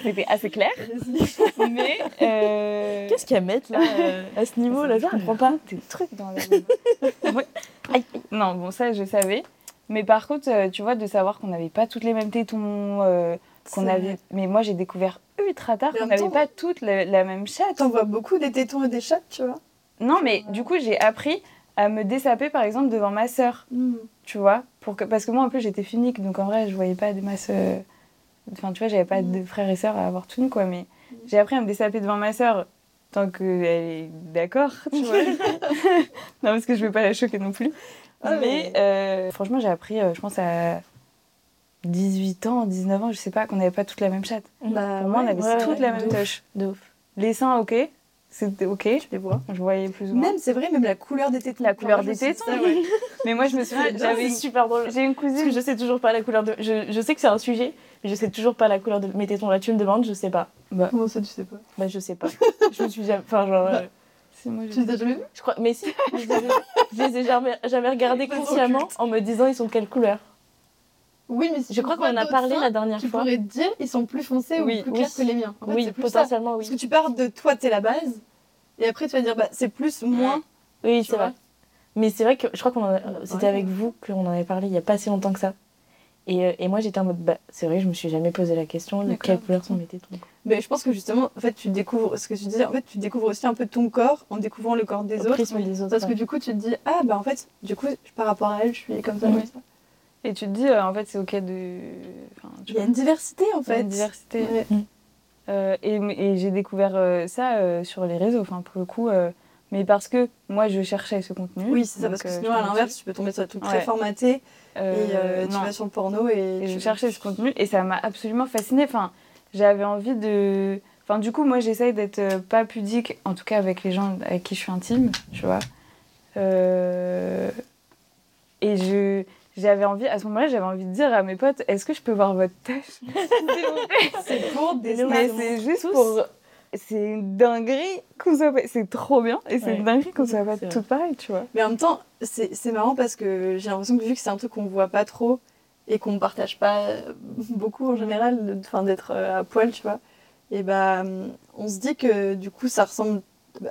C'était assez clair. mais euh... qu'est-ce qu'à mettre là euh, à ce niveau là je comprends pas des trucs dans la Ouais. Aïe. Non, bon, ça, je savais. Mais par contre, euh, tu vois, de savoir qu'on n'avait pas toutes les mêmes tétons, euh, qu'on avait... Mais moi, j'ai découvert ultra tard qu'on n'avait pas toutes la, la même chatte. T'en vois beaucoup des tétons et des chattes, tu vois. Non, mais du coup, j'ai appris à me dessaper, par exemple, devant ma sœur, tu vois. Pour que... Parce que moi, en plus, j'étais funique, donc en vrai, je voyais pas des masses... euh, Enfin, tu vois, j'avais pas de frères et sœurs à avoir tout quoi. Mais j'ai appris à me dessaper devant ma sœur tant qu'elle est d'accord, tu vois. non, parce que je veux pas la choquer non plus. Ah, mais euh, franchement, j'ai appris, euh, je pense, à 18 ans, 19 ans, je sais pas, qu'on n'avait pas toutes la même chatte. Bah, Pour moi, on ouais, avait ouais, toutes ouais, la de même ouf. touche. de ouf Les seins, ok. C'était ok. Tu les vois. Je voyais plus ou moins. Même, c'est vrai, même la couleur des tétons. La couleur des je me suis dit tétons. ça, ouais. Mais moi, je me souviens, j'avais j'avais super drôle J'ai une Parce que cousine. je sais toujours pas la couleur de. Je, je sais que c'est un sujet, mais je sais toujours pas la couleur de mes tétons. Là, tu me demandes, je sais pas. Comment ça, tu sais pas? Bah, je sais pas. je me suis jamais. Enfin, genre. euh, C'est moi, Tu les as jamais vus? je crois. Mais si, je les ai, je les ai jamais, jamais regardés consciemment en me disant ils sont de quelle couleur? Oui, mais Je tu crois qu'on en a parlé la dernière Tu fois. pourrais te dire, ils sont plus foncés Oui, ou plus oui. clairs que les miens. En fait, oui, plus ça. potentiellement, Parce que oui. tu pars de toi, t'es la base. Et après, tu vas dire, bah, c'est plus, moins. Oui, tu c'est vrai. Mais c'est vrai que je crois qu'on Ouais. c'était avec vous qu'on en avait parlé il y a pas si longtemps que ça. Et, euh, et moi j'étais en mode bah c'est vrai je me suis jamais posé la question de quelle couleur sont mes tétons. Mais je pense que justement, en fait, tu découvres ce que tu disais, en fait, tu découvres aussi un peu ton corps en découvrant le corps des Au autres. prisme des autres. Parce que ouais. du coup, tu te dis, ah, bah, en fait, du coup, par rapport à elle, je suis comme ça. Oui. comme ça. Et tu te dis, euh, en fait, c'est ok de. Enfin, tu Il y a une diversité, en il y a fait. une diversité. Ouais. Euh, et et j'ai découvert euh, ça euh, sur les réseaux, enfin, pour le coup. euh, mais parce que moi, je cherchais ce contenu. Oui, c'est ça, parce que sinon, à l'inverse, tu peux tomber sur des trucs très Ouais. formatés Euh, et euh, tu non. vas sur le porno et, Et tu- je cherchais ce contenu et ça m'a absolument fascinée. Enfin, j'avais envie de. Enfin, du coup, moi, j'essaye d'être pas pudique, en tout cas avec les gens avec qui je suis intime, tu vois. Euh, Et je. J'avais envie, à ce moment-là, j'avais envie de dire à mes potes, est-ce que je peux voir votre tâche C'est pour des Mais c'est juste tous. pour. C'est une dinguerie qu'on soit pas. C'est trop bien et c'est Ouais. une dinguerie qu'on soit pas toutes pareilles, tu vois. Mais en même temps, c'est c'est marrant parce que j'ai l'impression que vu que c'est un truc qu'on voit pas trop et qu'on partage pas beaucoup en général, d'être euh, à poil, tu vois, et bah, on se dit que du coup, ça ressemble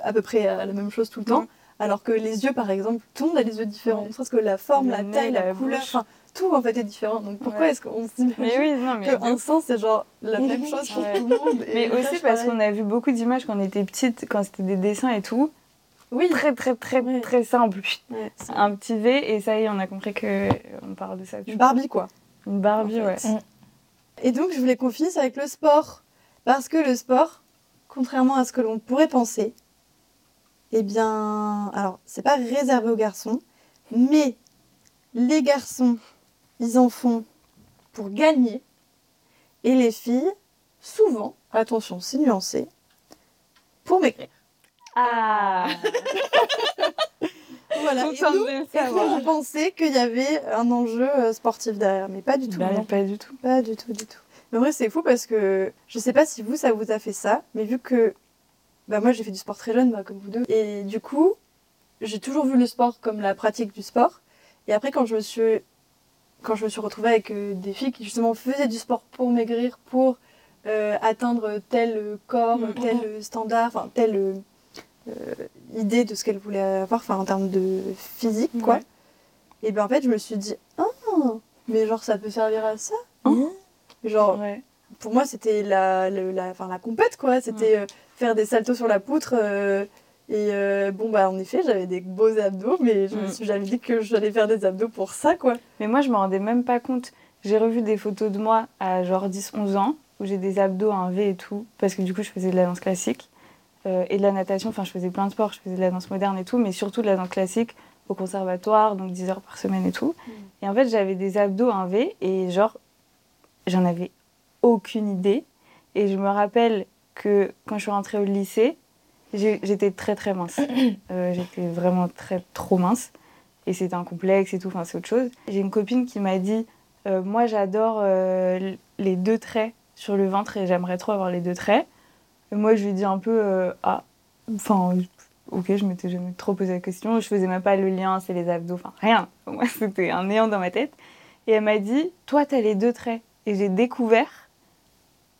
à peu près à la même chose tout le temps. Alors que les yeux, par exemple, tout le monde a les yeux différents. Ouais. Ne serait-ce que la forme, la taille, la, la couleur, enfin, tout en fait est différent. Donc pourquoi Ouais. est-ce qu'on s'imagine Mais oui, qu'un sens c'est genre la même chose pour Ouais. tout le monde Mais aussi parce qu'on a vu beaucoup d'images quand on était petite, quand c'était des dessins et tout. Oui, Très, très, très, Ouais. très simple. Ouais, Un petit V et ça y est, on a compris que on parle de ça. une Barbie quoi. Une Barbie, en ouais. Et donc, je voulais qu'on finisse avec le sport. Parce que le sport, contrairement à ce que l'on pourrait penser, eh bien, alors, c'est pas réservé aux garçons, mais les garçons, ils en font pour gagner. Et les filles, souvent, attention, c'est nuancé, pour maigrir. Ah Voilà. Et nous, et pensait qu'il y avait un enjeu euh, sportif derrière, mais pas du tout. Bah, non. Pas du tout. Pas du tout, du tout. Mais en vrai, c'est fou parce que je sais pas si vous, ça vous a fait ça, mais vu que bah, moi, j'ai fait du sport très jeune, bah, comme vous deux, et du coup, j'ai toujours vu le sport comme la pratique du sport. Et après, quand je me suis, quand je me suis retrouvée avec euh, des filles qui justement faisaient du sport pour maigrir, pour euh, atteindre tel corps, Mhm. tel standard, enfin, telle euh, idée de ce qu'elles voulaient avoir, enfin, en termes de physique, quoi. Ouais. Et ben en fait, je me suis dit, ah, mais genre, ça peut servir à ça. Hein? Genre, Ouais. pour moi, c'était la, la, la compète, quoi. C'était faire des saltos sur la poutre. euh, et euh, bon, bah, en effet, j'avais des beaux abdos, mais je me Mm. suis jamais dit que j'allais faire des abdos pour ça, quoi. Mais moi, je me rendais même pas compte. J'ai revu des photos de moi à genre 10-11 ans, où j'ai des abdos, un V et tout, parce que du coup, je faisais de la danse classique euh, et de la natation. Enfin, je faisais plein de sports, je faisais de la danse moderne et tout, mais surtout de la danse classique au conservatoire, donc 10 heures par semaine et tout. Et en fait, j'avais des abdos, un V, et genre, j'en avais aucune idée. Et je me rappelle que quand je suis rentrée au lycée, j'étais très très mince. Euh, j'étais vraiment très trop mince. Et c'était un complexe et tout, enfin c'est autre chose. J'ai une copine qui m'a dit euh, Moi j'adore euh, les deux traits sur le ventre et j'aimerais trop avoir les deux traits. Et moi je lui dis un peu Ah, enfin, ok, je m'étais jamais trop posé la question. Je faisais même pas le lien, c'est les abdos, enfin rien. Moi c'était un néant dans ma tête. Et elle m'a dit Toi t'as les deux traits. Et j'ai découvert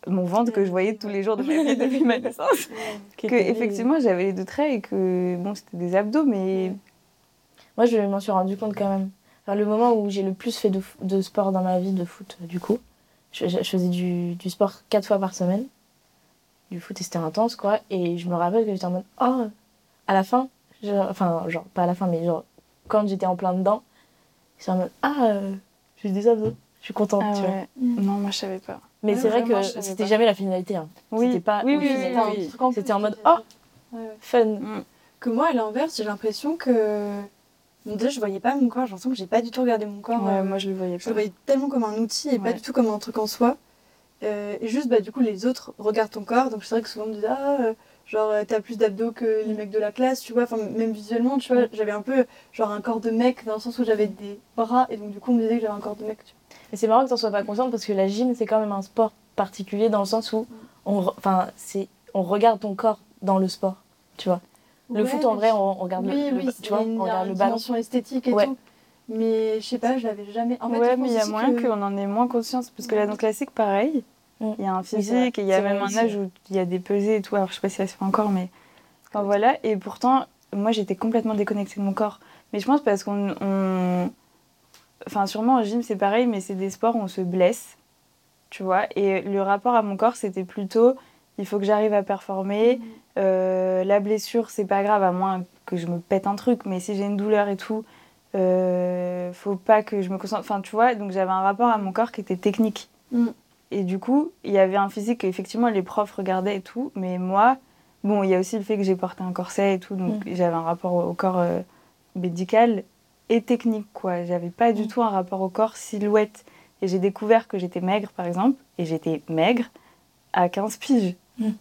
mon ventre que je voyais tous les jours de ma vie depuis ma naissance. Que effectivement j'avais les deux traits et que bon c'était des abdos mais Moi, je m'en suis rendu compte quand même. Enfin, le moment où j'ai le plus fait de, sport dans ma vie, de foot, du coup, je, je- je faisais du, du sport quatre fois par semaine. Du foot, et c'était intense, quoi. Et je me rappelle que j'étais en mode, oh, à la fin, enfin, genre, pas à la fin, mais genre, quand j'étais en plein dedans, j'étais en mode, ah, euh, j'ai des abdos, je suis contente, Ah tu vois. ouais. non moi je savais pas. Mais c'est vrai que je c'était jamais la finalité. hein. Oui, C'était pas oui, C'était en plus, C'était en mode, oh, fun. Mm. Que moi, à l'inverse, j'ai l'impression que. Déjà, je voyais pas mon corps, j'ai l'impression que j'ai pas du tout regardé mon corps. Ouais, euh, moi je le voyais Je pas. le voyais tellement comme un outil et pas du tout comme un truc en soi. Euh, et juste, bah, du coup, les autres regardent ton corps. Donc, c'est vrai que souvent, on me disait, ah, euh, genre, t'as plus d'abdos que les mecs de la classe, tu vois. Enfin, même visuellement, tu vois, j'avais un peu, genre, un corps de mec dans le sens où j'avais des bras. Et donc, du coup, on me disait que j'avais un corps de mec, tu Et c'est marrant que t'en sois pas consciente parce que la gym, c'est quand même un sport particulier dans le sens où on, c'est, on regarde ton corps dans le sport, tu vois. Le Ouais, foot, en vrai, on, on regarde oui, le, oui, le- tu vois, une, on regarde une le ballon. dimension esthétique et Ouais. tout. Mais je sais pas, je l'avais jamais. En fait, ouais, mais il y a moyen qu'on en ait moins conscience parce que la danse classique, pareil, Mm. il y a un physique et il y a même un âge où il y a des pesées et tout. Alors je sais pas si ça se fait encore, mais enfin voilà. Et pourtant, moi j'étais complètement déconnectée de mon corps. Mais je pense parce qu'on, on- enfin sûrement en gym c'est pareil, mais c'est des sports où on se blesse, tu vois. Et le rapport à mon corps c'était plutôt, il faut que j'arrive à performer. Euh, la blessure, c'est pas grave, à moins que je me pète un truc, mais si j'ai une douleur et tout, euh, faut pas que je me concentre. Enfin, tu vois, donc j'avais un rapport à mon corps qui était technique. Mm. Et du coup, il y avait un physique que, effectivement, les profs regardaient et tout, mais moi, bon, il y a aussi le fait que j'ai porté un corset et tout, donc j'avais un rapport au, au corps euh, médical et technique, quoi. J'avais pas du tout un rapport au corps silhouette. Et j'ai découvert que j'étais maigre, par exemple, et j'étais maigre à 15 piges. Mm.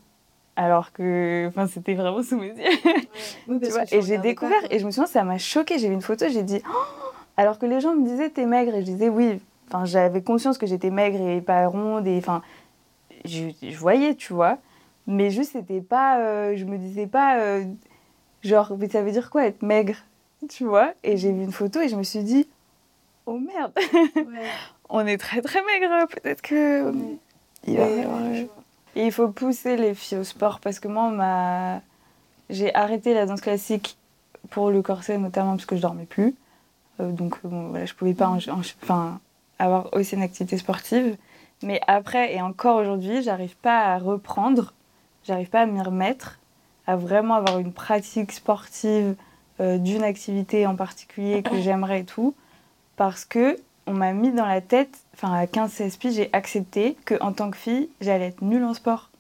Alors que enfin, c'était vraiment sous mes yeux. Oui, Tu vois, et j'ai pas, découvert, et je me souviens, ça m'a choquée. J'ai vu une photo, j'ai dit, Oh alors que les gens me disaient, t'es maigre, et je disais, oui. Enfin, j'avais conscience que j'étais maigre et pas ronde, et enfin, je, je voyais, tu vois. Mais juste, c'était pas, euh, je me disais pas, euh, genre, mais ça veut dire quoi être maigre, tu vois. Et j'ai vu une photo et je me suis dit, oh merde, Ouais. on est très très maigre, peut-être que. Ouais. Il va Ouais, ouais, euh. Et il faut pousser les filles au sport parce que moi, m'a- j'ai arrêté la danse classique pour le corset notamment parce que je dormais plus. Euh, donc bon, voilà, je pouvais pas en- en- enfin, avoir aussi une activité sportive. Mais après et encore aujourd'hui, j'arrive pas à reprendre, j'arrive pas à m'y remettre, à vraiment avoir une pratique sportive euh, d'une activité en particulier que j'aimerais et tout, parce que on m'a mis dans la tête, enfin à 15-16 piges, j'ai accepté que en tant que fille, j'allais être nulle en sport.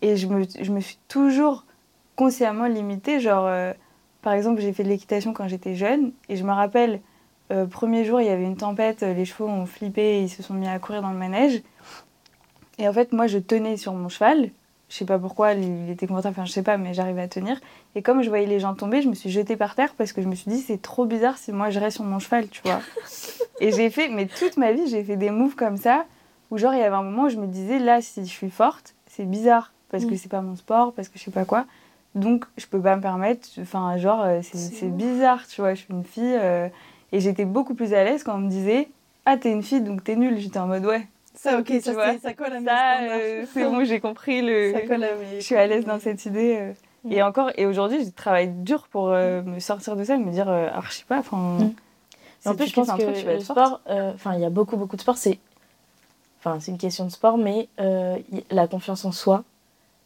Et je me, je me suis toujours consciemment limitée. Genre, euh, par exemple, j'ai fait de l'équitation quand j'étais jeune. Et je me rappelle, euh, premier jour, il y avait une tempête, les chevaux ont flippé et ils se sont mis à courir dans le manège. Et en fait, moi, je tenais sur mon cheval. Je sais pas pourquoi, il était confortable, enfin, je sais pas, mais j'arrivais à tenir. Et comme je voyais les gens tomber, je me suis jetée par terre parce que je me suis dit, c'est trop bizarre si moi je reste sur mon cheval, tu vois. et j'ai fait, mais toute ma vie, j'ai fait des moves comme ça, où genre, il y avait un moment où je me disais, là, si je suis forte, c'est bizarre, parce que Mm. c'est pas mon sport, parce que je sais pas quoi. Donc, je peux pas me permettre, enfin, genre, euh, c'est bizarre, tu vois, je suis une fille. euh, et j'étais beaucoup plus à l'aise quand on me disait, ah, t'es une fille, donc t'es nulle. J'étais en mode, ouais, Ça, ok, ça, vois, c'est- ça colle à mes ça, euh, c'est bon, j'ai compris le. Ça colle à mes- Je suis à l'aise dans cette idée. euh. Et encore, et aujourd'hui, je travaille dur pour euh, me sortir de ça, me dire, euh, alors je sais pas, enfin. Mm. En plus, je pense que truc, le sport, euh, enfin, il y a beaucoup, beaucoup de sport. C'est, enfin, c'est une question de sport, mais y- la confiance en soi,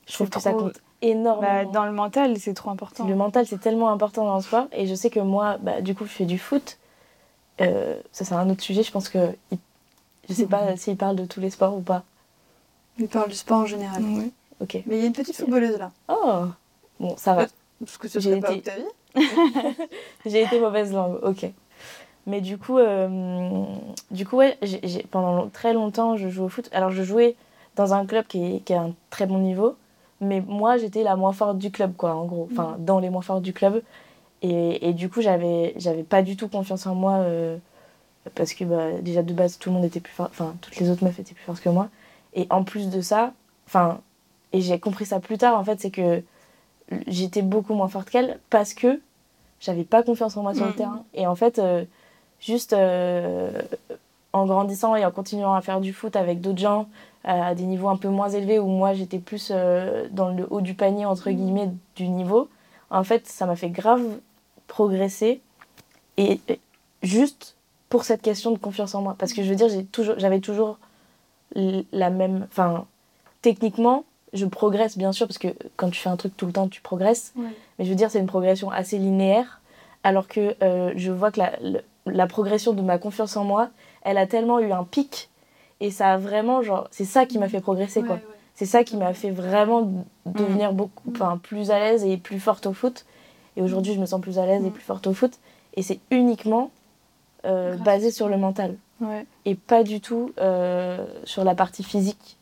je trouve que ça compte énormément. Bah, dans le mental, c'est trop important. Le mental, c'est tellement important dans le sport. Et je sais que moi, bah, du coup, je fais du foot. Ça, c'est un autre sujet. Je pense que. Je sais pas s'il parle de tous les sports ou pas. Il parle du sport en général. Ouais. Ok. Mais il y a une petite footballeuse là. Oh Bon, ça va. Parce que ce J'ai serait pas été-. J'ai été mauvaise langue, ok. Mais du coup, euh, du coup ouais, pendant long- très longtemps, je jouais au foot. Alors, je jouais dans un club qui est, qui a un très bon niveau, mais moi, j'étais la moins forte du club, quoi, en gros. Enfin, dans les moins fortes du club. Et, et du coup, j'avais j'avais pas du tout confiance en moi, euh, parce que bah, déjà, de base, tout le monde était plus fort, enfin, toutes les autres meufs étaient plus fortes que moi. Et en plus de ça, enfin, et j'ai compris ça plus tard, en fait, c'est que j'étais beaucoup moins forte qu'elle parce que j'avais pas confiance en moi sur le Mhm. terrain. Et en fait, euh, juste euh, en grandissant et en continuant à faire du foot avec d'autres gens euh, à des niveaux un peu moins élevés où moi j'étais plus euh, dans le haut du panier, entre guillemets, du niveau, en fait, ça m'a fait grave progresser. Et et juste pour cette question de confiance en moi. Parce que je veux dire, toujours, j'avais toujours l- la même. Enfin, techniquement, je progresse bien sûr, parce que quand tu fais un truc tout le temps, tu progresses. Ouais. Mais je veux dire, c'est une progression assez linéaire. Alors que euh, je vois que la, progression de ma confiance en moi, elle a tellement eu un pic. Et ça a vraiment, genre, c'est ça qui m'a fait progresser, quoi. Ouais. C'est ça qui m'a fait vraiment devenir beaucoup, enfin, plus à l'aise et plus forte au foot. Et aujourd'hui, je me sens plus à l'aise et Mm. plus forte au foot. Et c'est uniquement euh, Grâce basé au sur le mental Ouais. et pas du tout euh, sur la partie physique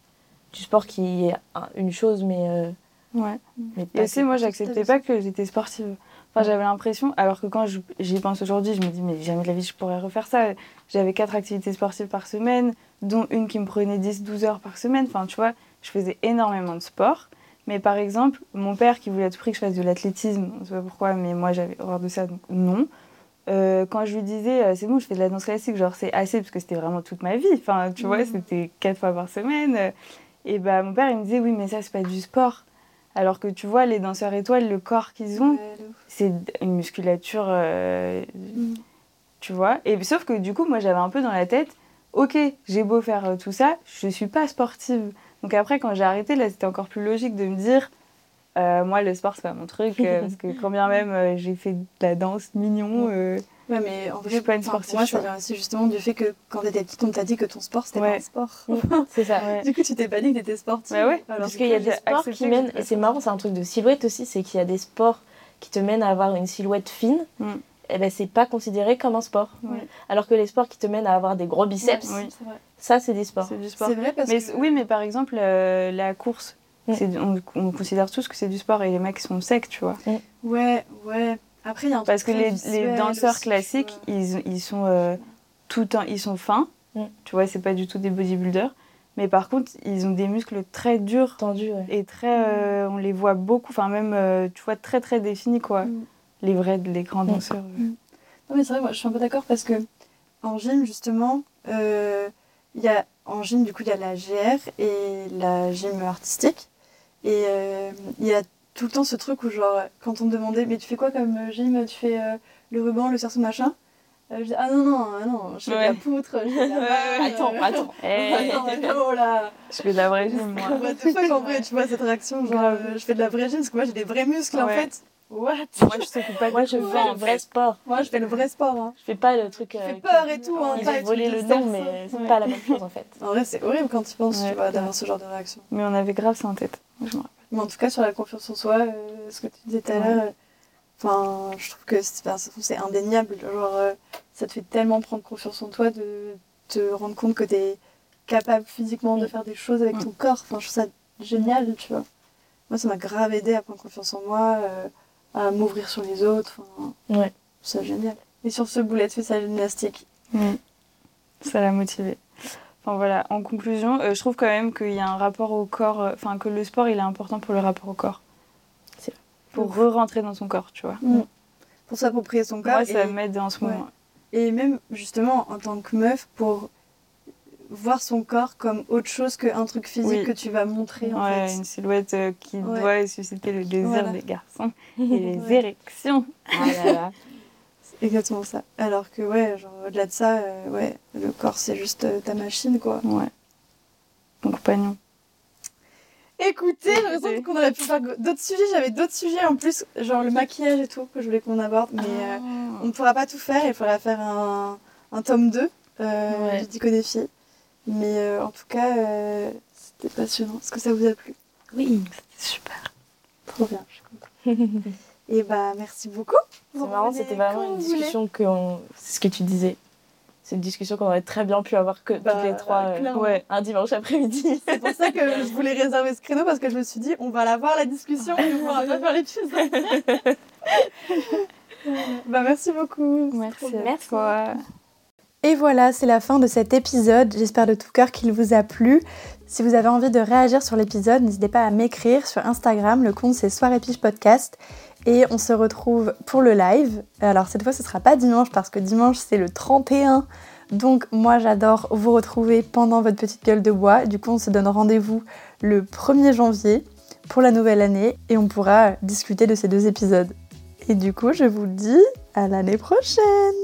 du sport qui est un- une chose, mais, euh, Ouais. mais Et aussi, que. moi, j'acceptais pas que j'étais sportive. Enfin, j'avais l'impression, alors que quand je- j'y pense aujourd'hui, je me dis, mais jamais de la vie, je pourrais refaire ça. J'avais quatre activités sportives par semaine, dont une qui me prenait 10-12 heures par semaine. Enfin, tu vois, je faisais énormément de sport. Mais par exemple, mon père qui voulait à tout prix que je fasse de l'athlétisme, on ne sait pas pourquoi, mais moi j'avais horreur de ça, donc non. Euh, quand je lui disais, euh, c'est bon, je fais de la danse classique, genre c'est assez, parce que c'était vraiment toute ma vie. Enfin, tu vois, c'était quatre fois par semaine. euh, Et bah, mon père, il me disait, oui, mais ça, c'est pas du sport. Alors que tu vois, les danseurs étoiles, le corps qu'ils ont, Ouais, c'est une musculature, euh, tu vois. Et sauf que du coup, moi, j'avais un peu dans la tête, ok, j'ai beau faire tout ça, je suis pas sportive. Donc après, quand j'ai arrêté, là, c'était encore plus logique de me dire, euh, moi, le sport, c'est pas mon truc, euh, parce que quand bien même euh, j'ai fait de la danse mignon, euh, Ouais, mais en Je vrai, suis pas une sportive, Pour moi, ça vient aussi justement du fait que quand t'étais petite, on t'a dit que ton sport, c'était Ouais. pas un sport. C'est ça. ouais. Du coup, tu t'es pas dit que t'étais sportive. Bah ouais, Alors Parce qu'il y a des sports qui mènent, et c'est marrant, c'est un truc de silhouette aussi, c'est qu'il y a des sports qui te mènent à avoir une silhouette fine, Mm. et ben c'est pas considéré comme un sport. Ouais. Alors que les sports qui te mènent à avoir des gros biceps, Oui. Ça c'est des sports. c'est du sport. C'est vrai parce Mais que... oui, mais par exemple, euh, la course, on, on considère tous que c'est du sport et les mecs sont secs, tu vois. Ouais, ouais. Après, il y a un Parce que les, danseurs aussi, classiques, ils, ils sont euh, tout un, ils sont fins, Mm. tu vois, c'est pas du tout des bodybuilders. Mais par contre, ils ont des muscles très durs Tendu, ouais. et très, euh, on les voit beaucoup, enfin même, euh, tu vois, très très définis quoi. Mm. Les vrais, les grands Mm. danseurs. Non, mais c'est vrai, moi je suis un peu d'accord parce que en gym, justement, euh, il y a, en gym, du coup, il y a la GR et la gym artistique. Et euh, il y a tout le temps ce truc où, genre, quand on me demandait, mais tu fais quoi comme euh, gym Tu fais euh, le ruban, le cerceau, machin euh, Je dis, ah non, non, ah non, je fais de la Ouais. poutre, je fais de la barre, Attends, euh, attends. Eh, attends, attends, là je fais de la vraie gym, moi. What the fuck, en vrai, tu vois, cette réaction, genre, euh, je fais de la vraie gym, parce que moi, j'ai des vrais muscles, en Ouais. fait. What? Moi, je s'occupe pas Moi, du je tout, fais en le vrai fait. sport. Moi, je fais le vrai sport, hein. Je fais pas le truc. Euh, fais qui- peur et tout, hein, Ils ont volé le nom, mais c'est Ouais. pas la même chose en fait. En vrai, c'est horrible quand tu penses, Ouais. tu vois, d'avoir ce genre de réaction. Mais on avait grave ça en tête. Je me rappelle. Mais en tout cas, sur la confiance en soi, euh, ce que tu disais tout à l'heure, euh, enfin, je trouve que c'est c'est indéniable. Genre, euh, ça te fait tellement prendre confiance en toi de te rendre compte que tu es capable physiquement de Mm. faire des choses avec ton corps. Enfin, je trouve ça génial, tu vois. Moi, ça m'a grave aidé à prendre confiance en moi, euh, à m'ouvrir sur les autres. Ouais. c'est génial. Et sur ce boulet, tu fais sa gymnastique. Oui, ça l'a motivé. Enfin voilà, en conclusion, euh, je trouve quand même qu'il y a un rapport au corps, euh, enfin que le sport il est important pour le rapport au corps. C'est. Pour re-rentrer dans son corps, tu vois. Pour s'approprier son corps. Moi, ça m'aide en ce Ouais. moment. Et même justement en tant que meuf, pour voir son corps comme autre chose qu'un truc physique Oui. que tu vas montrer en Ouais, fait. une silhouette euh, qui Ouais. doit susciter le désir Voilà. des garçons et les Ouais. érections. Ah là là. C'est exactement ça. Alors que ouais, genre au-delà de ça, euh, ouais, le corps c'est juste euh, ta machine quoi. Ouais. Mon compagnon. Écoutez, j'ai l'impression qu'on aurait pu faire d'autres sujets. J'avais d'autres sujets en plus, genre le maquillage et tout, que je voulais qu'on aborde. Mais euh, on ne pourra pas tout faire. Il faudra faire un, un tome 2 euh, Ouais. du Dico des filles. Mais euh, en tout cas, euh, c'était passionnant. Est-ce que ça vous a plu? Oui. C'est super. Trop bien, je suis contente. Et bah merci beaucoup. C'est marrant, c'était vraiment une discussion que on- c'est ce que tu disais. C'est une discussion qu'on aurait très bien pu avoir que Bah, toutes les trois euh, ouais, un dimanche après-midi. C'est pour ça que je voulais réserver ce créneau parce que je me suis dit, on va la voir la discussion et on pourra pas faire l'épisode. bah merci beaucoup. Merci à Merci. toi. Et voilà, c'est la fin de cet épisode. J'espère de tout cœur qu'il vous a plu. Si vous avez envie de réagir sur l'épisode, n'hésitez pas à m'écrire sur Instagram. Le compte c'est Pige Podcast. Et on se retrouve pour le live. Alors cette fois, ce sera pas dimanche parce que dimanche c'est le 31. Donc moi j'adore vous retrouver pendant votre petite gueule de bois. Du coup, on se donne rendez-vous le 1er janvier pour la nouvelle année et on pourra discuter de ces deux épisodes. Et du coup, je vous dis à l'année prochaine.